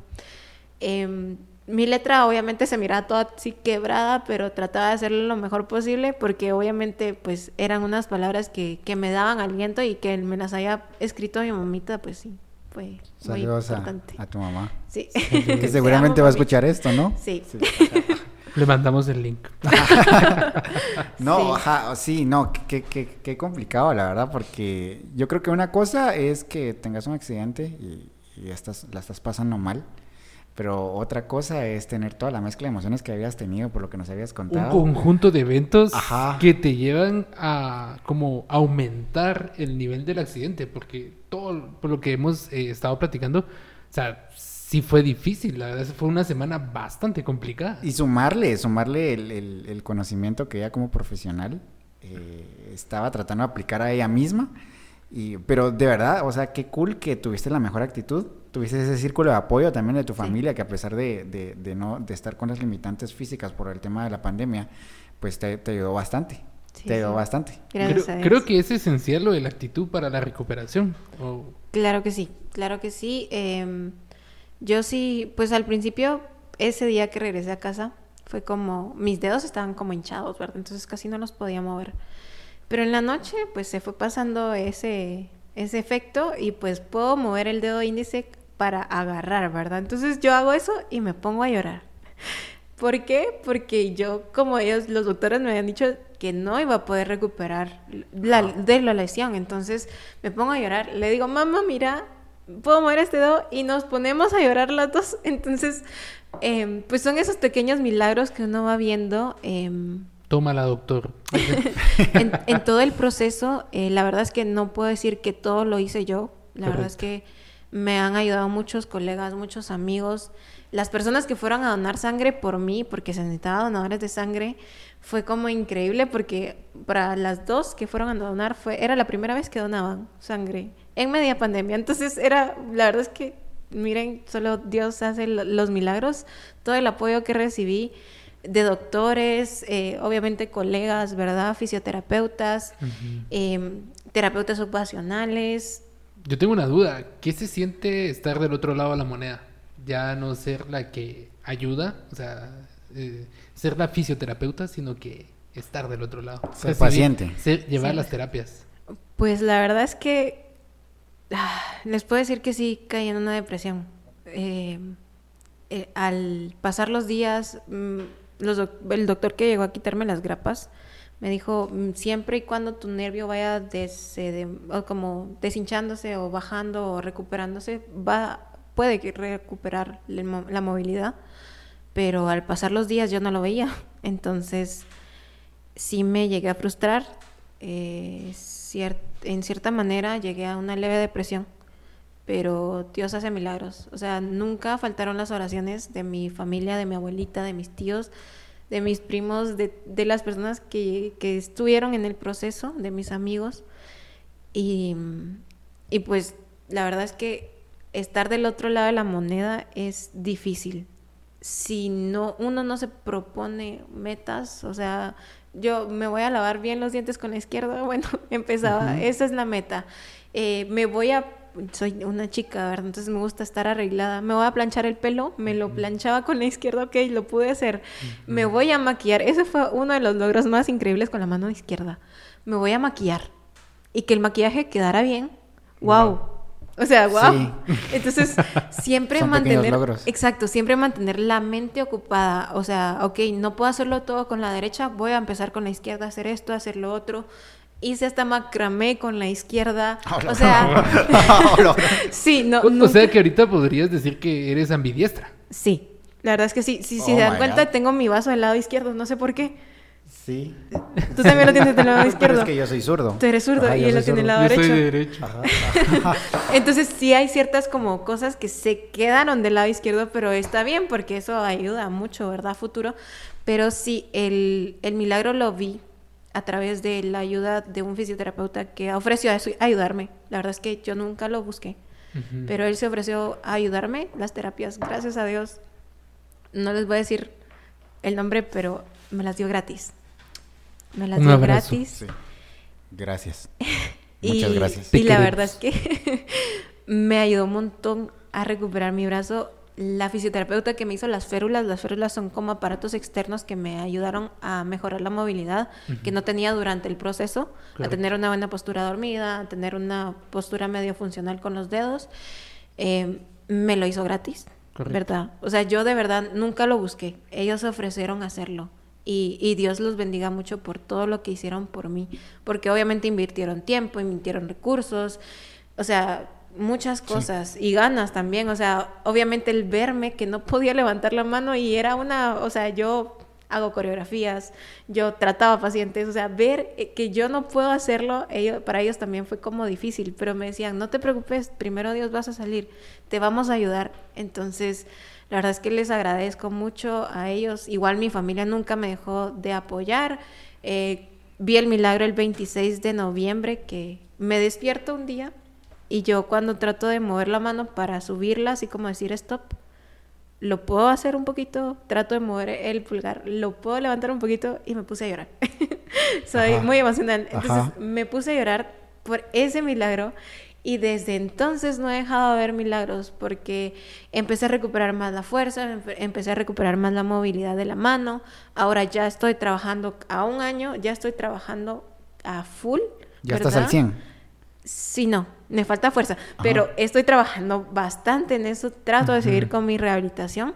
Speaker 3: Em, mi letra obviamente se miraba toda así quebrada, pero trataba de hacerlo lo mejor posible porque obviamente pues eran unas palabras que, que me daban aliento y que me las haya escrito mi mamita, pues sí, fue muy
Speaker 2: Saludos
Speaker 3: importante.
Speaker 2: a tu mamá.
Speaker 3: Sí.
Speaker 2: Que
Speaker 3: Te
Speaker 2: seguramente
Speaker 3: amo,
Speaker 2: va a escuchar esto, ¿no?
Speaker 3: Sí.
Speaker 1: Le mandamos el link.
Speaker 2: No,
Speaker 3: Sí.
Speaker 2: ajá, sí, no, qué, qué, qué complicado, la verdad, porque yo creo que una cosa es que tengas un accidente y, y estás, la estás pasando mal, pero otra cosa es tener toda la mezcla de emociones que habías tenido por lo que nos habías
Speaker 1: Un
Speaker 2: contado.
Speaker 1: conjunto de eventos
Speaker 2: Ajá.
Speaker 1: que te llevan a como aumentar el nivel del accidente, porque todo por lo que hemos eh, estado platicando, o sea, sí fue difícil, la verdad fue una semana bastante complicada.
Speaker 2: Y sumarle, sumarle el, el- el conocimiento que ella como profesional eh, estaba tratando de aplicar a ella misma. Y, pero de verdad, o sea, qué cool que tuviste la mejor actitud, tuviste ese círculo de apoyo también de tu
Speaker 3: Sí.
Speaker 2: familia, que a pesar de, de- de no, de estar con las limitantes físicas por el tema de la pandemia, pues te, te ayudó bastante.
Speaker 3: Sí,
Speaker 2: te ayudó
Speaker 3: sí.
Speaker 2: bastante.
Speaker 3: Gracias
Speaker 1: creo,
Speaker 3: a Dios.
Speaker 1: creo que es esencial lo de la actitud para la recuperación.
Speaker 3: Claro que sí, claro que sí. Em, yo sí, pues al principio, ese día que regresé a casa, fue como, mis dedos estaban como hinchados, ¿verdad? Entonces casi no los podía mover. Pero en la noche, pues se fue pasando ese, ese efecto y pues puedo mover el dedo índice para agarrar, ¿verdad? Entonces yo hago eso y me pongo a llorar. ¿Por qué? Porque yo, como ellos, los doctores me habían dicho que no iba a poder recuperar la, de la lesión. Entonces me pongo a llorar. Le digo, mamá, mira, puedo mover este dedo y nos ponemos a llorar las dos. Entonces, em, pues son esos pequeños milagros que uno va viendo. em,
Speaker 1: Tómala, doctor.
Speaker 3: en, en todo el proceso, eh, la verdad es que no puedo decir que todo lo hice yo. La verdad es que me han ayudado muchos colegas, muchos amigos. Las personas que fueron a donar sangre por mí, porque se necesitaba donadores de sangre, fue como increíble porque para las dos que fueron a donar fue era la primera vez que donaban sangre en media pandemia. Entonces era, la verdad es que miren, solo Dios hace lo- los milagros. Todo el apoyo que recibí de doctores, eh, obviamente colegas, ¿verdad? Fisioterapeutas, em, terapeutas ocupacionales,
Speaker 1: Yo tengo una duda. ¿Qué se siente estar del otro lado de la moneda? Ya no ser la que ayuda, o sea, eh, ser la fisioterapeuta, sino que estar del otro lado.
Speaker 2: Ser paciente.
Speaker 1: ser- llevar
Speaker 3: Sí.
Speaker 1: las terapias.
Speaker 3: Pues la verdad es que les puedo decir que sí caí en una depresión. Eh, eh, al pasar los días, mm, el doctor que llegó a quitarme las grapas me dijo, mm, siempre y cuando tu nervio vaya como deshinchándose o bajando o recuperándose, va, puede recuperar la movilidad, pero al pasar los días yo no lo veía. Entonces sí me llegué a frustrar. eh, en cierta manera llegué a una leve depresión, pero Dios hace milagros. O sea, nunca faltaron las oraciones de mi familia, de mi abuelita, de mis tíos, de mis primos, de, de las personas que, que estuvieron en el proceso, de mis amigos. Y, y pues la verdad es que estar del otro lado de la moneda es difícil. Si no, uno no se propone metas, o sea, yo me voy a lavar bien los dientes con la izquierda, bueno, empezaba, esa es la meta. Eh, me voy a, soy una chica, ¿verdad? Entonces me gusta estar arreglada. Me voy a planchar el pelo, me lo planchaba con la izquierda, ok, lo pude hacer. Me voy a maquillar, ese fue uno de los logros más increíbles con la mano izquierda. Me voy a maquillar y que el maquillaje quedara bien. Wow. O sea, wow.
Speaker 2: Sí.
Speaker 3: Entonces, siempre
Speaker 2: Son
Speaker 3: mantener
Speaker 2: logros.
Speaker 3: Exacto, siempre mantener la mente ocupada. O sea, ok, no puedo hacerlo todo con la derecha, voy a empezar con la izquierda, hacer esto, hacer lo otro. Hice hasta macramé con la izquierda. O sea, sí, no.
Speaker 1: O- o
Speaker 3: nunca-
Speaker 1: sea que ahorita podrías decir que eres ambidiestra.
Speaker 3: Sí, la verdad es que sí. sí, Si
Speaker 2: Oh
Speaker 3: se dan cuenta,
Speaker 2: God.
Speaker 3: tengo mi vaso del lado izquierdo, no sé por qué.
Speaker 2: Sí.
Speaker 3: Tú también lo tienes del lado
Speaker 2: Pero
Speaker 3: izquierdo.
Speaker 2: es que yo soy zurdo.
Speaker 3: Tú eres zurdo
Speaker 2: Ajá,
Speaker 3: y él lo tiene del lado
Speaker 1: Yo soy
Speaker 3: derecho.
Speaker 1: de derecho.
Speaker 2: Ajá.
Speaker 3: Entonces sí hay ciertas como cosas que se quedaron del lado izquierdo, pero está bien porque eso ayuda mucho, ¿verdad? A futuro. Pero sí, el, el milagro lo vi a través de la ayuda de un fisioterapeuta que ofreció a su- ayudarme. La verdad es que yo nunca lo busqué, pero él se ofreció a ayudarme. Las terapias, gracias a Dios, no les voy a decir el nombre, pero me las dio gratis. Me las
Speaker 1: Un
Speaker 3: dio
Speaker 1: abrazo.
Speaker 3: gratis.
Speaker 2: Sí. Gracias.
Speaker 3: Y,
Speaker 2: Muchas gracias.
Speaker 3: Y la
Speaker 1: queremos.
Speaker 3: verdad es que me ayudó un montón a recuperar mi brazo. La fisioterapeuta que me hizo las férulas, las férulas son como aparatos externos que me ayudaron a mejorar la movilidad que no tenía durante el proceso, a tener una buena postura dormida, a tener una postura medio funcional con los dedos. Eh, me lo hizo gratis,
Speaker 1: Correcto.
Speaker 3: ¿verdad? O sea, yo de verdad nunca lo busqué. Ellos se ofrecieron a hacerlo. Y, y Dios los bendiga mucho por todo lo que hicieron por mí. Porque obviamente invirtieron tiempo, invirtieron recursos, o sea, muchas cosas. Y ganas también. O sea, obviamente el verme que no podía levantar la mano y era una, o sea, yo hago coreografías, yo trataba pacientes, o sea, ver eh, que yo no puedo hacerlo, ellos, para ellos también fue como difícil, pero me decían, no te preocupes, primero Dios vas a salir, te vamos a ayudar. Entonces, la verdad es que les agradezco mucho a ellos. Igual mi familia nunca me dejó de apoyar. Eh, vi el milagro el 26 de noviembre que me despierto un día y yo cuando trato de mover la mano para subirla, así como decir stop, lo puedo hacer un poquito, trato de mover el pulgar, lo puedo levantar un poquito y me puse a llorar. Soy
Speaker 2: Ajá.
Speaker 3: muy emocional. Entonces
Speaker 2: Ajá.
Speaker 3: me puse a llorar por ese milagro y desde entonces no he dejado de ver milagros porque empecé a recuperar más la fuerza, empe- empecé a recuperar más la movilidad de la mano. Ahora ya estoy trabajando a un año, ya estoy trabajando a full.
Speaker 2: Ya estás al
Speaker 3: ¿verdad?
Speaker 2: 100.
Speaker 3: Sí, no, me falta fuerza, pero estoy trabajando bastante en eso, trato de seguir con mi rehabilitación.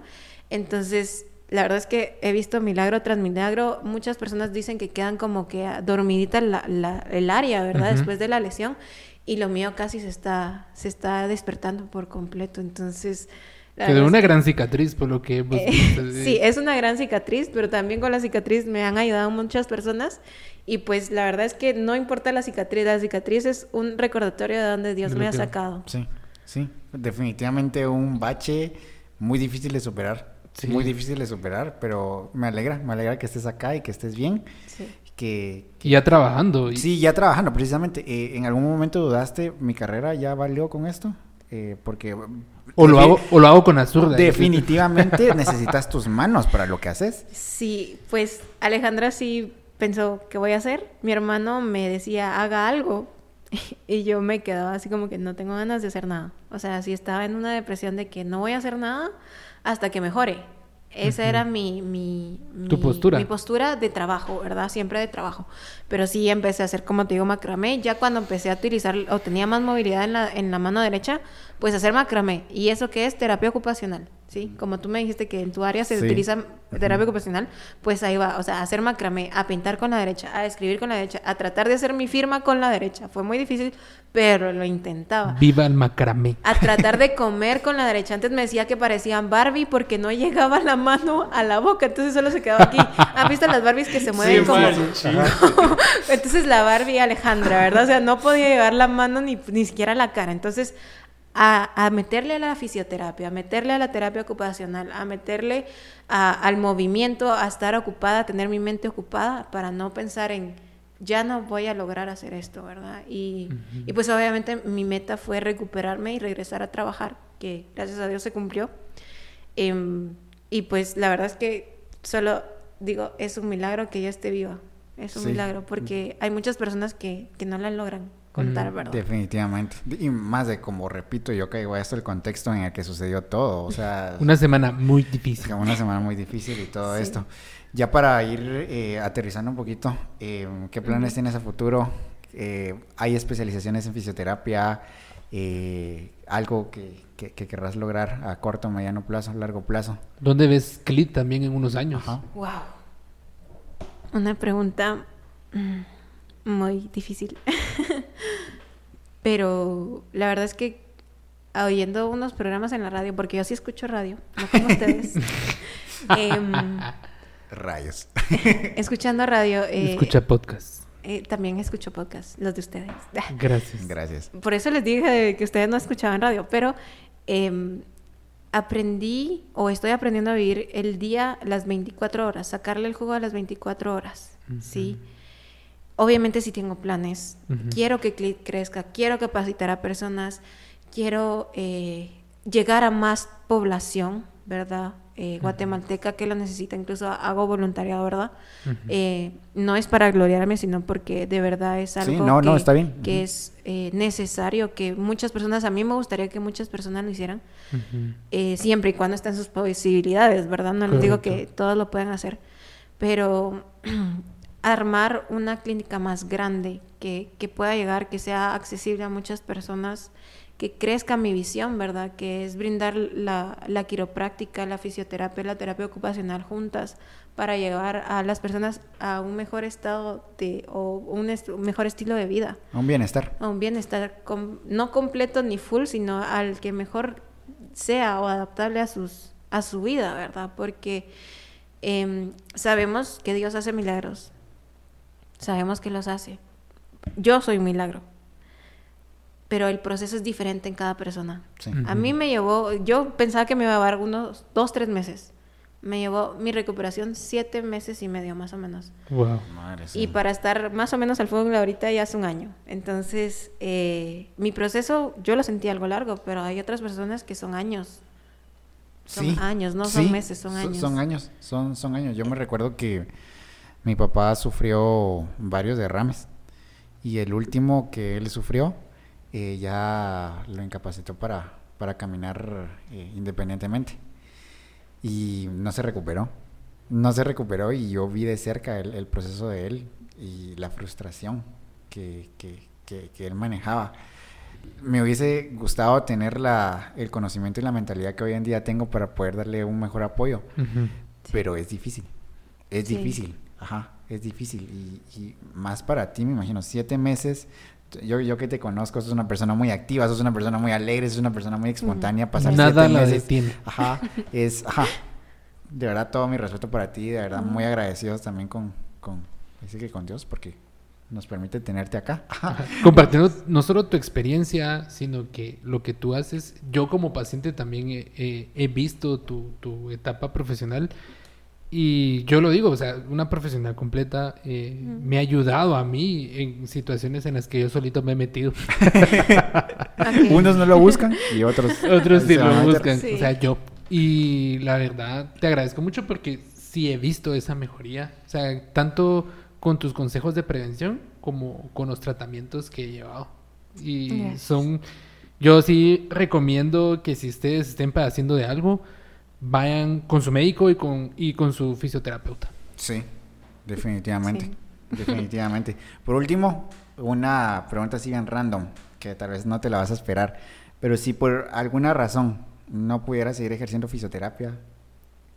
Speaker 3: Entonces, la verdad es que he visto milagro tras milagro. Muchas personas dicen que quedan como que dormidita la- la- el área, ¿verdad? Después de la lesión. Y lo mío casi se está, se está despertando por completo. Entonces, es
Speaker 1: una gran cicatriz por lo que hemos
Speaker 3: eh,
Speaker 1: visto.
Speaker 3: sí, es una gran cicatriz, pero también con la cicatriz me han ayudado muchas personas. Y pues la verdad es que no importa la cicatriz, la cicatriz es un recordatorio de donde Dios
Speaker 1: De
Speaker 3: me ha
Speaker 1: que-
Speaker 3: sacado.
Speaker 2: Sí, sí. Definitivamente un bache muy difícil de superar.
Speaker 1: Sí.
Speaker 2: Muy difícil de superar, pero me alegra, me alegra que estés acá y que estés bien.
Speaker 3: Sí.
Speaker 2: Que,
Speaker 1: Y ya trabajando. y-
Speaker 2: Sí, ya trabajando, precisamente. Eh, ¿En algún momento dudaste, mi carrera ya valió con esto? Eh, porque...
Speaker 1: O lo, hago, o lo hago con azurda.
Speaker 2: Definitivamente necesitas tus manos para lo que haces.
Speaker 3: Sí, pues Alejandra sí pensó, ¿qué voy a hacer? Mi hermano me decía, haga algo. y yo me quedaba así como que no tengo ganas de hacer nada. O sea, si estaba en una depresión de que no voy a hacer nada hasta que mejore. Esa era mi, mi,
Speaker 1: Tu
Speaker 3: mi-
Speaker 1: postura.
Speaker 3: Mi postura de trabajo, ¿verdad? Siempre de trabajo. Pero sí empecé a hacer, como te digo, macramé. Ya cuando empecé a utilizar o tenía más movilidad en la, en la mano derecha, pues hacer macramé. ¿Y eso qué es? Terapia ocupacional. ¿Sí? Como tú me dijiste que en tu área se
Speaker 2: Sí.
Speaker 3: utiliza terapia ocupacional, pues ahí va. O sea, hacer macramé, a pintar con la derecha, a escribir con la derecha, a tratar de hacer mi firma con la derecha. Fue muy difícil, pero lo intentaba
Speaker 1: Viva el macramé.
Speaker 3: a tratar de comer con la derecha. Antes me decía que parecían Barbie porque no llegaba la mano a la boca, entonces solo se quedaba aquí. ¿Han visto las Barbies que se mueven como? entonces la Barbie Alejandra, ¿verdad? O sea, no podía llevar la mano ni, ni siquiera la cara. Entonces, a, a meterle a la fisioterapia, a meterle a la terapia ocupacional, a meterle a- al movimiento, a estar ocupada, a tener mi mente ocupada para no pensar en ya no voy a lograr hacer esto, ¿verdad? Y, y pues obviamente mi meta fue recuperarme y regresar a trabajar, que gracias a Dios se cumplió. Em, y pues la verdad es que solo digo, es un milagro que yo esté viva. Es un
Speaker 2: Sí.
Speaker 3: milagro porque hay muchas personas que, que no la logran contar,
Speaker 1: Mm,
Speaker 3: ¿verdad?
Speaker 2: Definitivamente. Y más de como repito, yo caigo a esto el contexto en el que sucedió todo. O sea,
Speaker 1: Una semana muy difícil.
Speaker 2: una semana muy difícil y todo
Speaker 3: Sí.
Speaker 2: esto. Ya para ir eh, aterrizando un poquito, eh, ¿qué planes tienes a futuro? Eh, ¿Hay especializaciones en fisioterapia? Eh, ¿Algo que, que, que querrás lograr a corto, mediano plazo, largo plazo?
Speaker 1: ¿Dónde ves Clit también en unos años?
Speaker 2: Ajá.
Speaker 3: Wow. Una pregunta mm, muy difícil. Pero la verdad es que oyendo unos programas en la radio, porque yo sí escucho radio, no como ustedes. em,
Speaker 2: Rayos.
Speaker 3: escuchando radio, eh,
Speaker 1: Escucha podcast.
Speaker 3: eh, también escucho podcast, los de ustedes.
Speaker 1: Gracias.
Speaker 2: Gracias.
Speaker 3: Por eso les dije que ustedes no escuchaban radio, pero em, aprendí o estoy aprendiendo a vivir el día las 24 horas, sacarle el jugo a las 24 horas, ¿sí? Obviamente sí tengo planes, quiero que crezca, quiero capacitar a personas, quiero eh, llegar a más población, ¿verdad? Eh, guatemalteca que lo necesita, incluso hago voluntariado, ¿verdad? Eh, no es para gloriarme, sino porque de verdad es
Speaker 2: Sí,
Speaker 3: algo
Speaker 2: no,
Speaker 3: que,
Speaker 2: no, está bien.
Speaker 3: que es necesario que muchas personas, a mí me gustaría que muchas personas lo hicieran, siempre y cuando estén sus posibilidades, ¿verdad? No les digo que todos lo pueden hacer, pero armar una clínica más grande que, que pueda llegar, que sea accesible a muchas personas, que crezca mi visión, ¿verdad? Que es brindar la, la quiropráctica, la fisioterapia, la terapia ocupacional juntas para llevar a las personas a un mejor estado de, o un, est- mejor estilo de vida
Speaker 2: Un bienestar.
Speaker 3: a un bienestar com- no completo ni full, sino al que mejor sea o adaptable a sus a su vida, ¿verdad? Porque em, sabemos que Dios hace milagros, sabemos que los hace. Yo soy un milagro, pero el proceso es diferente en cada persona.
Speaker 2: Sí.
Speaker 3: A mí me llevó, yo pensaba que me iba a llevar unos dos, tres meses. Me llevó mi recuperación siete meses y medio más o menos.
Speaker 1: Wow.
Speaker 2: Madre
Speaker 3: Y para estar más o menos al fútbol ahorita ya hace un año. Entonces, eh, mi proceso yo lo sentí algo largo, pero hay otras personas que son años. Son años, no son meses, son años.
Speaker 2: Son años, son, son años. Yo me recuerdo que mi papá sufrió varios derrames y el último que él sufrió eh, ya lo incapacitó para, para caminar eh, independientemente y no se recuperó. No se recuperó y yo vi de cerca el, el proceso de él y la frustración que, que, que- que él manejaba. Me hubiese gustado tener la, el conocimiento y la mentalidad que hoy en día tengo para poder darle un mejor apoyo, pero es difícil. Es
Speaker 3: Sí.
Speaker 2: difícil, ajá, es difícil. Y, y más para ti, me imagino, siete meses. Yo, yo que te conozco, sos una persona muy activa, sos una persona muy alegre, sos una persona muy espontánea. Pasar
Speaker 1: Nada
Speaker 2: siete
Speaker 1: la
Speaker 2: meses,
Speaker 1: detiene.
Speaker 2: Ajá, es, ajá. De verdad, todo mi respeto para ti, de verdad, muy agradecidos también con, con, dice que con Dios, porque nos permite tenerte acá. Ajá.
Speaker 1: Compartiendo no solo tu experiencia, sino que lo que tú haces. Yo como paciente también he, he- he visto tu, tu etapa profesional y yo lo digo, o sea, una profesional completa eh, me ha ayudado a mí en situaciones en las que yo solito me he metido.
Speaker 3: Ok.
Speaker 2: Unos no lo buscan y otros,
Speaker 1: Otros sí lo buscan,
Speaker 3: Sí.
Speaker 1: o sea, yo. Y la verdad, te agradezco mucho porque sí he visto esa mejoría. O sea, tanto con tus consejos de prevención como con los tratamientos que he llevado. Y son... Yo sí recomiendo que si ustedes estén padeciendo de algo, vayan con su médico y con, y con su fisioterapeuta.
Speaker 2: Sí, definitivamente.
Speaker 3: Sí.
Speaker 2: Definitivamente. Por último, una pregunta así bien random, que tal vez no te la vas a esperar, pero si por alguna razón no pudieras seguir ejerciendo fisioterapia,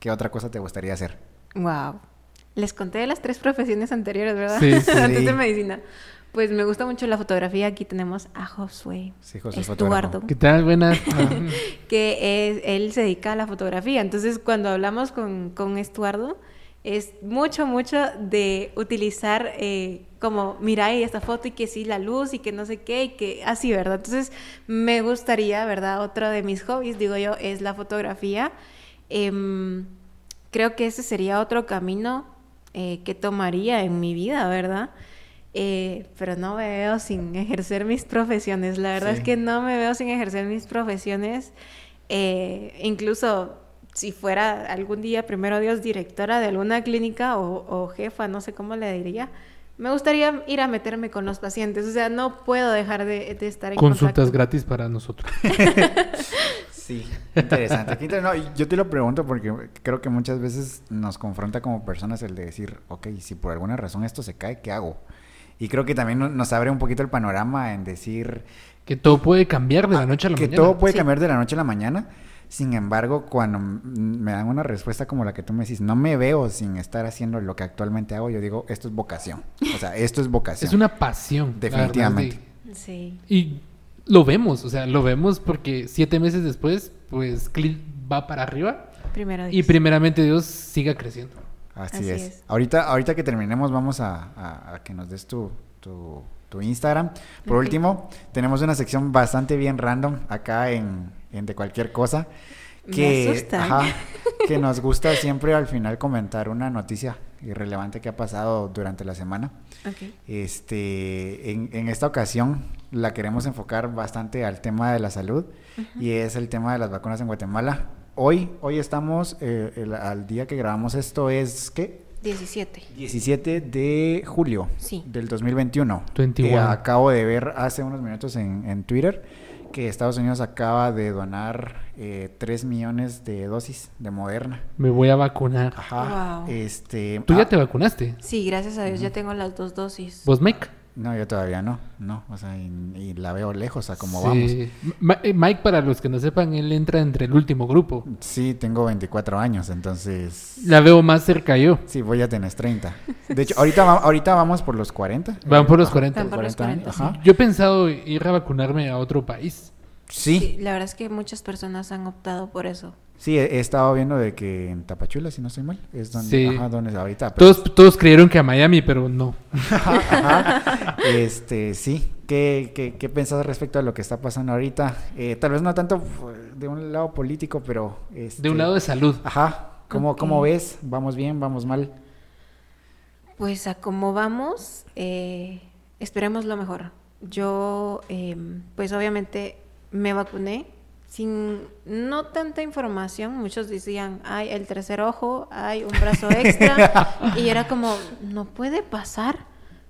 Speaker 2: ¿qué otra cosa te gustaría hacer?
Speaker 3: Wow. Les conté de las tres profesiones anteriores, ¿verdad?
Speaker 1: Sí, sí.
Speaker 3: Antes de medicina. Pues me gusta mucho la fotografía. Aquí tenemos a Josué
Speaker 2: Sí, José
Speaker 3: Estuardo.
Speaker 1: ¿Qué tal? Buenas.
Speaker 3: que es- él se dedica a la fotografía. Entonces, cuando hablamos con, con Estuardo, es mucho, mucho de utilizar eh, como, mira ahí esta foto y que sí, la luz y que no sé qué y que así, ¿verdad? Entonces, me gustaría, ¿verdad? Otro de mis hobbies, digo yo, es la fotografía. Em, creo que ese sería otro camino eh, que tomaría en mi vida, ¿verdad? Eh, pero no me veo sin ejercer mis profesiones. La verdad
Speaker 2: Sí.
Speaker 3: es que no me veo sin ejercer mis profesiones. Eh, incluso si fuera algún día, primero Dios, directora de alguna clínica o, o jefa, no sé cómo le diría, me gustaría ir a meterme con los pacientes. O sea, no puedo dejar de, de estar en
Speaker 1: Consultas
Speaker 3: contacto.
Speaker 1: gratis para nosotros.
Speaker 2: Sí, interesante. no, y yo te lo pregunto porque creo que muchas veces nos confronta como personas el de decir, ok, si por alguna razón esto se cae, ¿qué hago? Y creo que también no- nos abre un poquito el panorama en decir
Speaker 1: Que todo puede cambiar de la noche a la
Speaker 2: que
Speaker 1: mañana.
Speaker 2: todo puede
Speaker 3: Sí.
Speaker 2: cambiar de la noche a la mañana. Sin embargo, cuando me dan una respuesta como la que tú me decís, no me veo sin estar haciendo lo que actualmente hago, yo digo, esto es vocación. O sea, esto es vocación.
Speaker 1: Es una pasión. verdad,
Speaker 2: Definitivamente.
Speaker 1: de-
Speaker 3: Sí.
Speaker 1: Y lo vemos, o sea, lo vemos porque siete meses después, pues Clint va para arriba
Speaker 3: Primero
Speaker 1: y
Speaker 3: Dios.
Speaker 1: primeramente Dios siga creciendo.
Speaker 2: Así,
Speaker 3: Así
Speaker 2: es.
Speaker 3: es.
Speaker 2: Ahorita, ahorita que terminemos, vamos a, a- a que nos des tu, tu, tu Instagram. Por último, tenemos una sección bastante bien random acá en, en De Cualquier Cosa.
Speaker 3: Me
Speaker 2: Que,
Speaker 3: asustan.
Speaker 2: ajá, que nos gusta siempre al final comentar una noticia irrelevante que ha pasado durante la semana.
Speaker 3: Ok.
Speaker 2: Este, en, en esta ocasión la queremos enfocar bastante al tema de la salud y es el tema de las vacunas en Guatemala. Hoy, hoy estamos, eh, el- al día que grabamos esto es, ¿qué?
Speaker 3: 17.
Speaker 2: 17 de julio
Speaker 3: Sí.
Speaker 2: del 2021.
Speaker 1: 21.
Speaker 2: Eh, acabo de ver hace unos minutos en, en Twitter que Estados Unidos acaba de donar eh, 3 millones de dosis de Moderna.
Speaker 1: Me voy a vacunar.
Speaker 2: Ajá.
Speaker 3: Wow.
Speaker 2: Este,
Speaker 1: ¿Tú ya
Speaker 2: ah,
Speaker 1: te vacunaste?
Speaker 3: Sí, gracias a Dios ya tengo las dos dosis.
Speaker 1: ¿Vos, Mike?
Speaker 2: No, yo todavía no, no, o sea, y, y la veo lejos a cómo
Speaker 1: Sí.
Speaker 2: vamos.
Speaker 1: Ma- eh, Mike, para los que no sepan, él entra entre el último grupo.
Speaker 2: Sí, tengo 24 años, entonces...
Speaker 1: La veo más cerca yo.
Speaker 2: Sí, voy a tener 30. De hecho, ahorita, va- ahorita vamos por los 40.
Speaker 1: Van por los
Speaker 2: Ajá,
Speaker 1: 40.
Speaker 3: Van por los 40,
Speaker 2: Ajá.
Speaker 3: sí.
Speaker 1: Yo he pensado ir a vacunarme a otro país.
Speaker 2: Sí,
Speaker 3: Sí, la verdad es que muchas personas han optado por eso.
Speaker 2: sí, he, he estado viendo de que en Tapachula, si no estoy mal, es donde,
Speaker 1: Sí.
Speaker 2: ajá, donde es ahorita. pero-
Speaker 1: Todos, todos creyeron que a Miami, pero no.
Speaker 2: Ajá. Este, sí. ¿Qué, qué, qué pensás respecto a lo que está pasando ahorita? Eh, tal vez no tanto de un lado político, pero...
Speaker 1: De
Speaker 2: este,
Speaker 1: un lado de salud.
Speaker 2: Ajá. ¿Cómo. ¿Cómo ves? ¿Vamos bien? ¿Vamos mal?
Speaker 3: Pues a cómo vamos, eh, esperemos lo mejor. Yo, eh, pues obviamente me vacuné sin no tanta información. Muchos decían, hay el tercer ojo, hay un brazo extra. y era como, no puede pasar.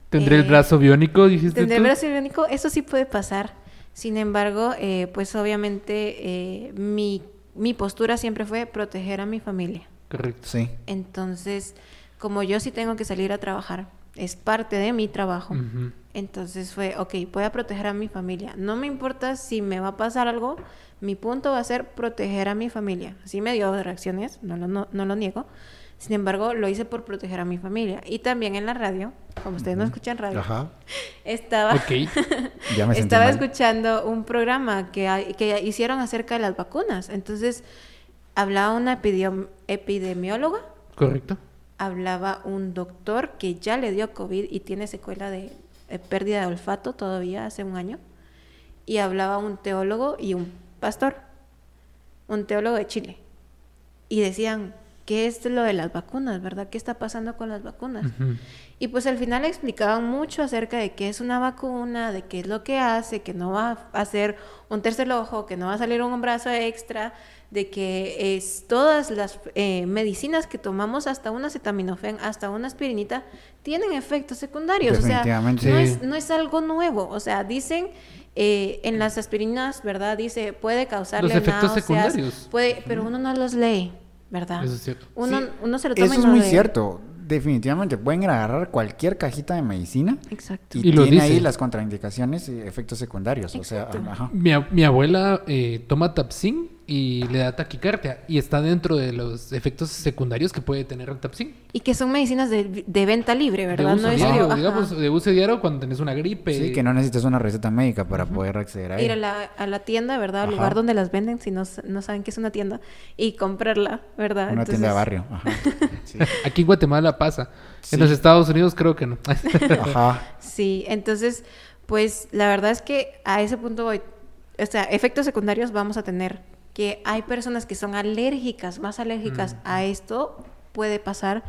Speaker 1: ¿Tendré el
Speaker 3: Eh,
Speaker 1: brazo biónico, dijiste
Speaker 3: Tendré el
Speaker 1: tú?
Speaker 3: brazo biónico, eso sí puede pasar. Sin embargo, eh, pues obviamente eh, mi, mi postura siempre fue proteger a mi familia.
Speaker 1: Correcto.
Speaker 2: Sí.
Speaker 3: Entonces, como yo sí tengo que salir a trabajar, es parte de mi trabajo. Entonces fue, ok, voy a proteger a mi familia. No me importa si me va a pasar algo, mi punto va a ser proteger a mi familia. Sí me dio reacciones, no lo, no, no lo niego. Sin embargo, lo hice por proteger a mi familia. Y también en la radio, como ustedes no escuchan radio,
Speaker 2: Ajá.
Speaker 3: estaba.
Speaker 2: Ya me
Speaker 3: estaba
Speaker 2: mal.
Speaker 3: escuchando un programa que, que hicieron acerca de las vacunas. Entonces, hablaba una epidem- epidemióloga
Speaker 1: Correcto.
Speaker 3: Hablaba un doctor que ya le dio COVID y tiene secuela de, pérdida de olfato todavía hace un año. Y hablaba un teólogo y un pastor, un teólogo de Chile. Y decían, ¿qué es lo de las vacunas, verdad? ¿Qué está pasando con las vacunas? Y pues al final explicaban mucho acerca de qué es una vacuna, de qué es lo que hace, que no va a hacer un tercer ojo, que no va a salir un brazo extra, de que es todas las eh, medicinas que tomamos, hasta un acetaminofén, hasta una aspirinita, tienen efectos secundarios. O sea, no es, no es algo nuevo. O sea, dicen eh, en las aspirinas, ¿verdad? Dice, puede causarle
Speaker 1: Los efectos
Speaker 3: náuseas,
Speaker 1: secundarios.
Speaker 3: Puede, pero uno no los lee, ¿verdad?
Speaker 1: Eso es cierto.
Speaker 3: Uno,
Speaker 2: Sí,
Speaker 3: uno se lo toma
Speaker 2: Eso
Speaker 3: y
Speaker 2: es
Speaker 3: no
Speaker 2: muy
Speaker 3: lee.
Speaker 2: cierto. Definitivamente pueden agarrar cualquier cajita de medicina
Speaker 3: Exacto.
Speaker 2: y,
Speaker 1: Y lo
Speaker 2: tiene ahí las contraindicaciones y efectos secundarios. O sea, ajá.
Speaker 1: Mi, mi abuela eh, toma Tapsin y le da taquicardia y está dentro de los efectos secundarios que puede tener el Tapsin.
Speaker 3: Y que son medicinas de, de venta libre,
Speaker 1: De
Speaker 3: ¿verdad?
Speaker 1: uso
Speaker 3: no es
Speaker 1: diario,
Speaker 3: ajá,
Speaker 1: digamos, de uso diario cuando tenés una gripe.
Speaker 2: Sí, que no necesitas una receta médica para poder acceder a
Speaker 3: ir a
Speaker 2: ella.
Speaker 3: la, a la tienda, ¿verdad? Al
Speaker 2: Ajá.
Speaker 3: lugar donde las venden, si no, no saben que es una tienda, y comprarla, ¿verdad?
Speaker 2: Una tienda de
Speaker 3: Entonces,
Speaker 2: barrio. Ajá. Sí.
Speaker 1: Aquí en Guatemala pasa.
Speaker 2: Sí.
Speaker 1: En los Estados Unidos creo que no.
Speaker 2: Ajá.
Speaker 3: Sí, entonces, pues la verdad es que a ese punto voy. O sea, efectos secundarios vamos a tener. Que hay personas que son alérgicas, más alérgicas a esto, puede pasar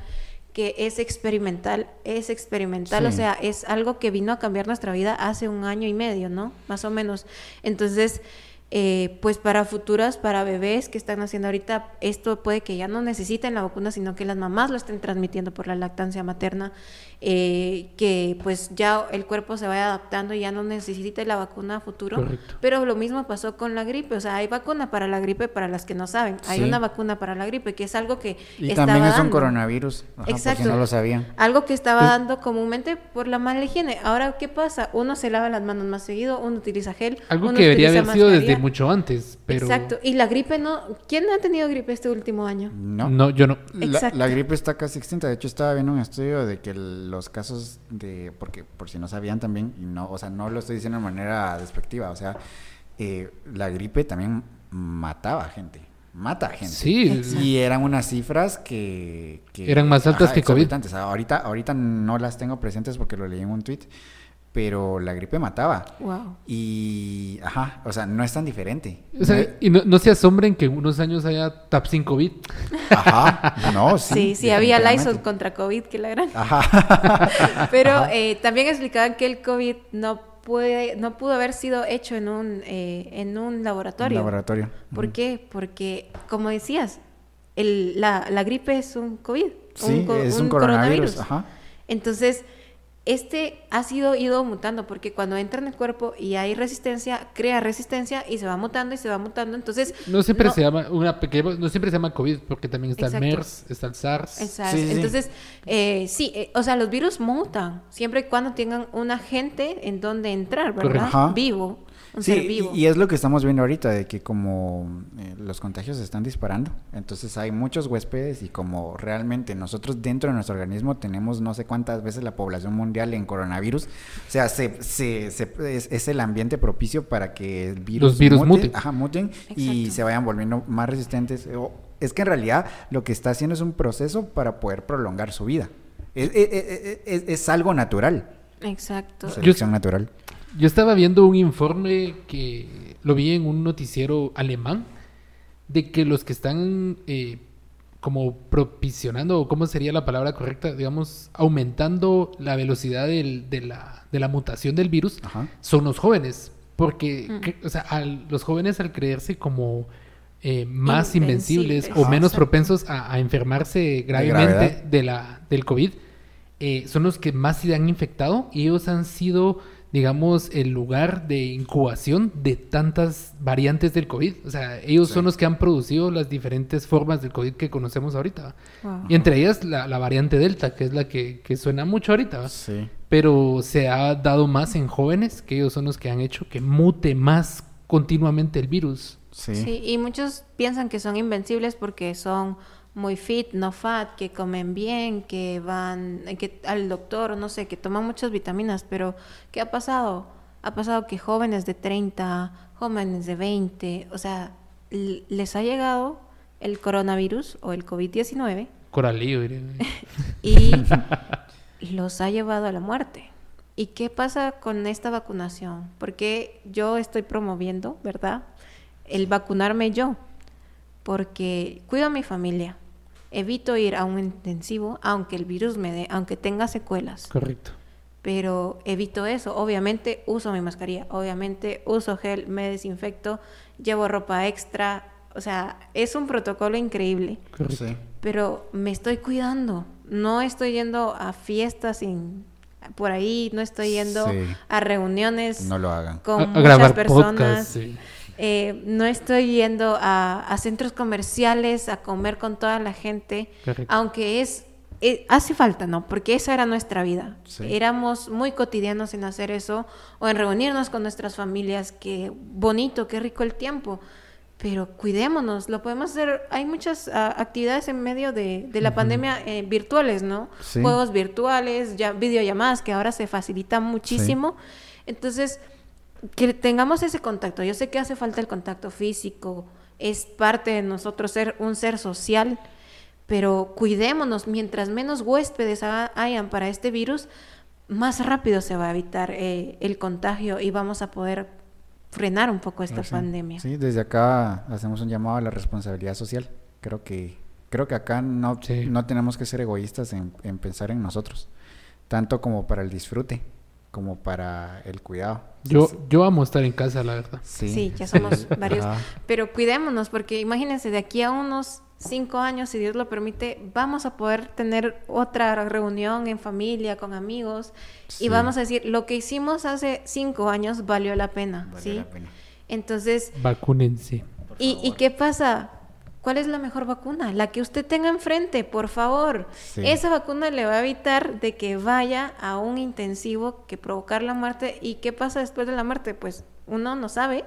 Speaker 3: que es experimental, es experimental, o sea, es algo que vino a cambiar nuestra vida hace un año y medio, ¿no? Más o menos. Entonces, eh, pues para futuras, para bebés que están haciendo ahorita, esto puede que ya no necesiten la vacuna, sino que las mamás lo estén transmitiendo por la lactancia materna, eh, que pues ya el cuerpo se vaya adaptando y ya no necesite la vacuna a futuro.
Speaker 1: Correcto.
Speaker 3: Pero lo mismo pasó con la gripe, o sea, hay vacuna para la gripe para las que no saben, hay
Speaker 2: Sí.
Speaker 3: una vacuna para la gripe, que es algo que
Speaker 2: Y
Speaker 3: estaba
Speaker 2: también es un
Speaker 3: dando.
Speaker 2: coronavirus. Ajá, por si
Speaker 3: Exacto.
Speaker 2: no lo sabían.
Speaker 3: Algo que estaba
Speaker 1: Pues-
Speaker 3: dando comúnmente por la mala higiene. Ahora, ¿qué pasa? Uno se lava las manos más seguido, uno utiliza gel.
Speaker 1: Algo
Speaker 3: uno
Speaker 1: que debería
Speaker 3: utiliza
Speaker 1: haber sido desde mucho antes, pero
Speaker 3: Exacto. Y la gripe no. ¿Quién ha tenido gripe este último año?
Speaker 2: No.
Speaker 1: no, yo no.
Speaker 2: La,
Speaker 3: Exacto.
Speaker 2: la gripe está casi extinta. De hecho, estaba viendo un estudio de que los casos de, porque por si no sabían también, y no, o sea, no lo estoy diciendo de manera despectiva, o sea, eh, la gripe también mataba gente, mata gente.
Speaker 1: Sí,
Speaker 3: Exacto.
Speaker 2: Y eran unas cifras que, que-
Speaker 1: Eran más altas que COVID.
Speaker 2: Ahorita, ahorita no las tengo presentes porque lo leí en un tweet, pero la gripe mataba.
Speaker 3: Wow.
Speaker 2: Y, ajá, o sea, no es tan diferente.
Speaker 1: O sea,
Speaker 2: No-
Speaker 1: y no, no se asombren que en unos años haya Tapsin COVID.
Speaker 2: Ajá, no, sí.
Speaker 3: Sí, sí, había Lysol contra COVID, que la gran.
Speaker 2: Ajá.
Speaker 3: Pero eh, también explicaban que el COVID no puede, no pudo haber sido hecho en un, eh, en un laboratorio.
Speaker 2: Laboratorio.
Speaker 3: ¿Por qué? Porque, como decías, el, la, la gripe es un COVID.
Speaker 2: Sí,
Speaker 3: co-
Speaker 2: es un coronavirus. Ajá.
Speaker 3: Entonces, este ha sido ido mutando porque cuando entra en el cuerpo y hay resistencia, crea resistencia y se va mutando y se va mutando. Entonces,
Speaker 1: No siempre
Speaker 3: no-
Speaker 1: se llama una pequeña, no siempre se llama COVID porque también está
Speaker 3: Exacto.
Speaker 1: el MERS, está el SARS.
Speaker 3: el SARS.
Speaker 2: Sí, sí, sí.
Speaker 3: Entonces, eh, sí, eh, o sea, los virus mutan siempre y cuando tengan un agente en donde entrar, ¿verdad?
Speaker 2: Ajá.
Speaker 3: Vivo, un
Speaker 2: Sí,
Speaker 3: ser
Speaker 2: y-
Speaker 3: vivo.
Speaker 2: y es lo que estamos viendo ahorita, de que como eh, los contagios se están disparando, entonces hay muchos huéspedes y como realmente nosotros dentro de nuestro organismo tenemos no sé cuántas veces la población mundial en coronavirus, o sea, se, se- se- es, es el ambiente propicio para que el virus
Speaker 1: Los virus
Speaker 2: mute-
Speaker 1: muten.
Speaker 2: ajá, muten y se vayan volviendo más resistentes. O- Es que en realidad lo que está haciendo es un proceso para poder prolongar su vida. Es, es- es- es- es algo natural,
Speaker 3: Exacto.
Speaker 2: selección natural.
Speaker 1: Yo estaba viendo un informe que lo vi en un noticiero alemán de que los que están eh, como propiciando, o cómo sería la palabra correcta, digamos, aumentando la velocidad del- de, la, de la mutación del virus,
Speaker 2: Ajá.
Speaker 1: son los jóvenes. Porque,
Speaker 3: Mm.
Speaker 1: que- o sea, al- los jóvenes al creerse como eh, más invencibles,
Speaker 3: Invencibles.
Speaker 1: o menos propensos a, a enfermarse gravemente de la, del COVID, eh, son los que más se han infectado y ellos han sido, digamos, el lugar de incubación de tantas variantes del COVID. O sea, ellos
Speaker 2: Sí.
Speaker 1: son los que han producido las diferentes formas del COVID que conocemos ahorita.
Speaker 3: Wow.
Speaker 1: Y entre ellas la, la variante Delta, que es la que, que suena mucho ahorita.
Speaker 2: Sí.
Speaker 1: Pero se ha dado más en jóvenes, que ellos son los que han hecho que mute más continuamente el virus.
Speaker 2: Sí.
Speaker 3: Sí, y muchos piensan que son invencibles porque son muy fit, no fat, que comen bien, que van que al doctor, no sé, que toman muchas vitaminas, pero ¿qué ha pasado? Ha pasado que jóvenes de 30, jóvenes de 20, o sea, les ha llegado el coronavirus o el COVID-19
Speaker 1: Coralillo, diría.
Speaker 3: y los ha llevado a la muerte. ¿Y qué pasa con esta vacunación? Porque yo estoy promoviendo, ¿verdad? El vacunarme yo, porque cuido a mi familia, evito ir a un intensivo, aunque el virus me dé, aunque tenga secuelas.
Speaker 1: Correcto.
Speaker 3: Pero evito eso. Obviamente uso mi mascarilla, obviamente uso gel, me desinfecto, llevo ropa extra. O sea, es un protocolo increíble.
Speaker 1: Correcto.
Speaker 2: Sí.
Speaker 3: Pero me estoy cuidando. No estoy yendo a fiestas sin, por ahí, no estoy yendo
Speaker 2: Sí.
Speaker 3: a reuniones
Speaker 2: No lo hagan.
Speaker 3: con
Speaker 1: A- a
Speaker 3: muchas
Speaker 1: grabar
Speaker 3: personas.
Speaker 1: podcast, sí.
Speaker 3: Eh, no estoy yendo a, a centros comerciales a comer con toda la gente, aunque es, eh, hace falta, ¿no? Porque esa era nuestra vida.
Speaker 2: Sí.
Speaker 3: Éramos muy cotidianos en hacer eso o en reunirnos con nuestras familias. Qué bonito, qué rico el tiempo. Pero cuidémonos, lo podemos hacer. Hay muchas ah, actividades en medio de, de la pandemia eh, virtuales, ¿no?
Speaker 2: Sí.
Speaker 3: Juegos virtuales, ya videollamadas que ahora se facilitan muchísimo. Entonces, que tengamos ese contacto. Yo sé que hace falta el contacto físico, es parte de nosotros ser un ser social, pero cuidémonos, mientras menos huéspedes ha- hayan para este virus, más rápido se va a evitar eh, el contagio y vamos a poder frenar un poco esta
Speaker 2: Ah, Sí.
Speaker 3: pandemia.
Speaker 2: Sí, desde acá hacemos un llamado a la responsabilidad social. Creo que creo que acá no,
Speaker 1: Sí.
Speaker 2: no tenemos que ser egoístas en, en pensar en nosotros, tanto como para el disfrute, como para el cuidado.
Speaker 1: Yo, yo amo estar en casa, la verdad.
Speaker 2: sí,
Speaker 3: Sí, ya somos varios.
Speaker 2: Ajá.
Speaker 3: Pero cuidémonos, porque imagínense, de aquí a unos cinco años, si Dios lo permite, vamos a poder tener otra reunión en familia, con amigos,
Speaker 2: Sí.
Speaker 3: y vamos a decir, lo que hicimos hace cinco años valió la pena,
Speaker 2: Vale
Speaker 3: ¿sí?
Speaker 2: la pena.
Speaker 3: Entonces,
Speaker 1: Vacúnense.
Speaker 3: ¿y, ¿y qué pasa? ¿Cuál es la mejor vacuna? La que usted tenga enfrente, por favor.
Speaker 2: Sí.
Speaker 3: Esa vacuna le va a evitar de que vaya a un intensivo que provocar la muerte. ¿Y qué pasa después de la muerte? Pues uno no sabe,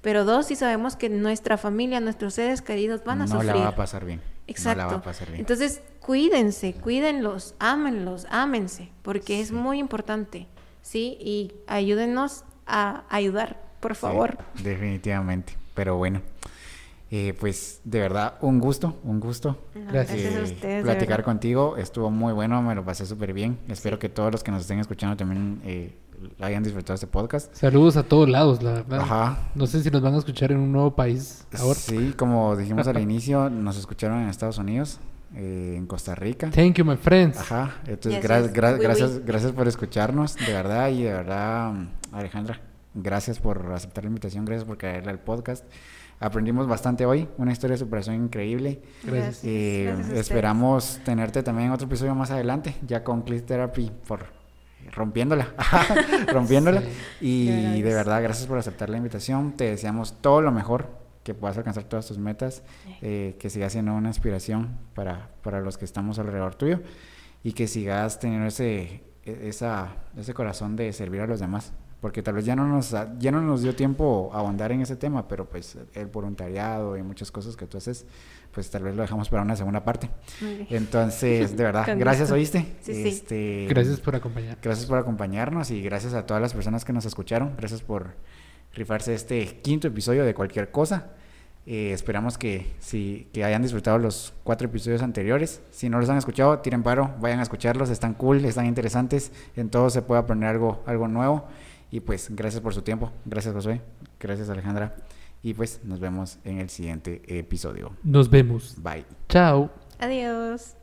Speaker 3: pero dos sí sabemos que nuestra familia, nuestros seres queridos van a
Speaker 2: no
Speaker 3: sufrir.
Speaker 2: la va a pasar bien.
Speaker 3: Exacto.
Speaker 2: No la va a pasar bien.
Speaker 3: Entonces, cuídense, cuídenlos, ámenlos, ámense, porque es muy importante, ¿sí? Y ayúdenos a ayudar, por
Speaker 2: Sí,
Speaker 3: favor.
Speaker 2: definitivamente. Pero bueno, eh, pues de verdad, un gusto, un gusto.
Speaker 3: No,
Speaker 1: Gracias.
Speaker 3: Gracias a
Speaker 2: eh,
Speaker 3: ustedes. de
Speaker 2: platicar contigo estuvo muy bueno, me lo pasé súper bien. Espero
Speaker 3: Sí.
Speaker 2: que todos los que nos estén escuchando también eh, hayan disfrutado este podcast.
Speaker 1: Saludos a todos lados, la verdad.
Speaker 2: Ajá.
Speaker 1: No sé si nos van a escuchar en un nuevo país ahora.
Speaker 2: Sí, como dijimos al inicio, nos escucharon en Estados Unidos, eh, en Costa Rica.
Speaker 1: Thank you, my friends.
Speaker 2: Ajá, entonces
Speaker 3: Yes,
Speaker 2: gra-
Speaker 3: yes.
Speaker 2: gra-
Speaker 3: Oui,
Speaker 2: gracias,
Speaker 3: oui.
Speaker 2: gracias por escucharnos, de verdad, y de verdad, Alejandra, gracias por aceptar la invitación, gracias por caerle al podcast. Aprendimos bastante hoy, una historia de superación increíble.
Speaker 1: Gracias.
Speaker 2: Eh,
Speaker 3: Gracias
Speaker 2: esperamos tenerte también en otro episodio más adelante, ya con Click Therapy por rompiéndola, rompiéndola.
Speaker 1: Sí.
Speaker 2: Y
Speaker 3: De verdad,
Speaker 2: de
Speaker 3: gracias.
Speaker 2: verdad, gracias por aceptar la invitación. Te deseamos todo lo mejor, que puedas alcanzar todas tus metas, eh, que sigas siendo una inspiración para, para los que estamos alrededor tuyo y que sigas teniendo ese, e- esa, ese corazón de servir a los demás. Porque tal vez ya no, nos, ya no nos dio tiempo a ahondar en ese tema, pero pues el voluntariado y muchas cosas que tú haces, pues tal vez lo dejamos para una segunda parte. Entonces, de verdad, gracias. ¿oíste?
Speaker 3: Sí, sí.
Speaker 2: Este,
Speaker 1: Gracias por acompañar.
Speaker 2: Gracias por acompañarnos y gracias a todas las personas que nos escucharon. Gracias por rifarse este quinto episodio de cualquier cosa. Eh, esperamos que, si, que hayan disfrutado los cuatro episodios anteriores. Si no los han escuchado, tiren paro, vayan a escucharlos. Están cool, están interesantes. En todos se puede aprender algo, algo nuevo. Y pues gracias por su tiempo. Gracias Josué. Gracias Alejandra. Y pues nos vemos en el siguiente episodio.
Speaker 1: Nos vemos.
Speaker 2: Bye.
Speaker 1: Chao.
Speaker 3: Adiós.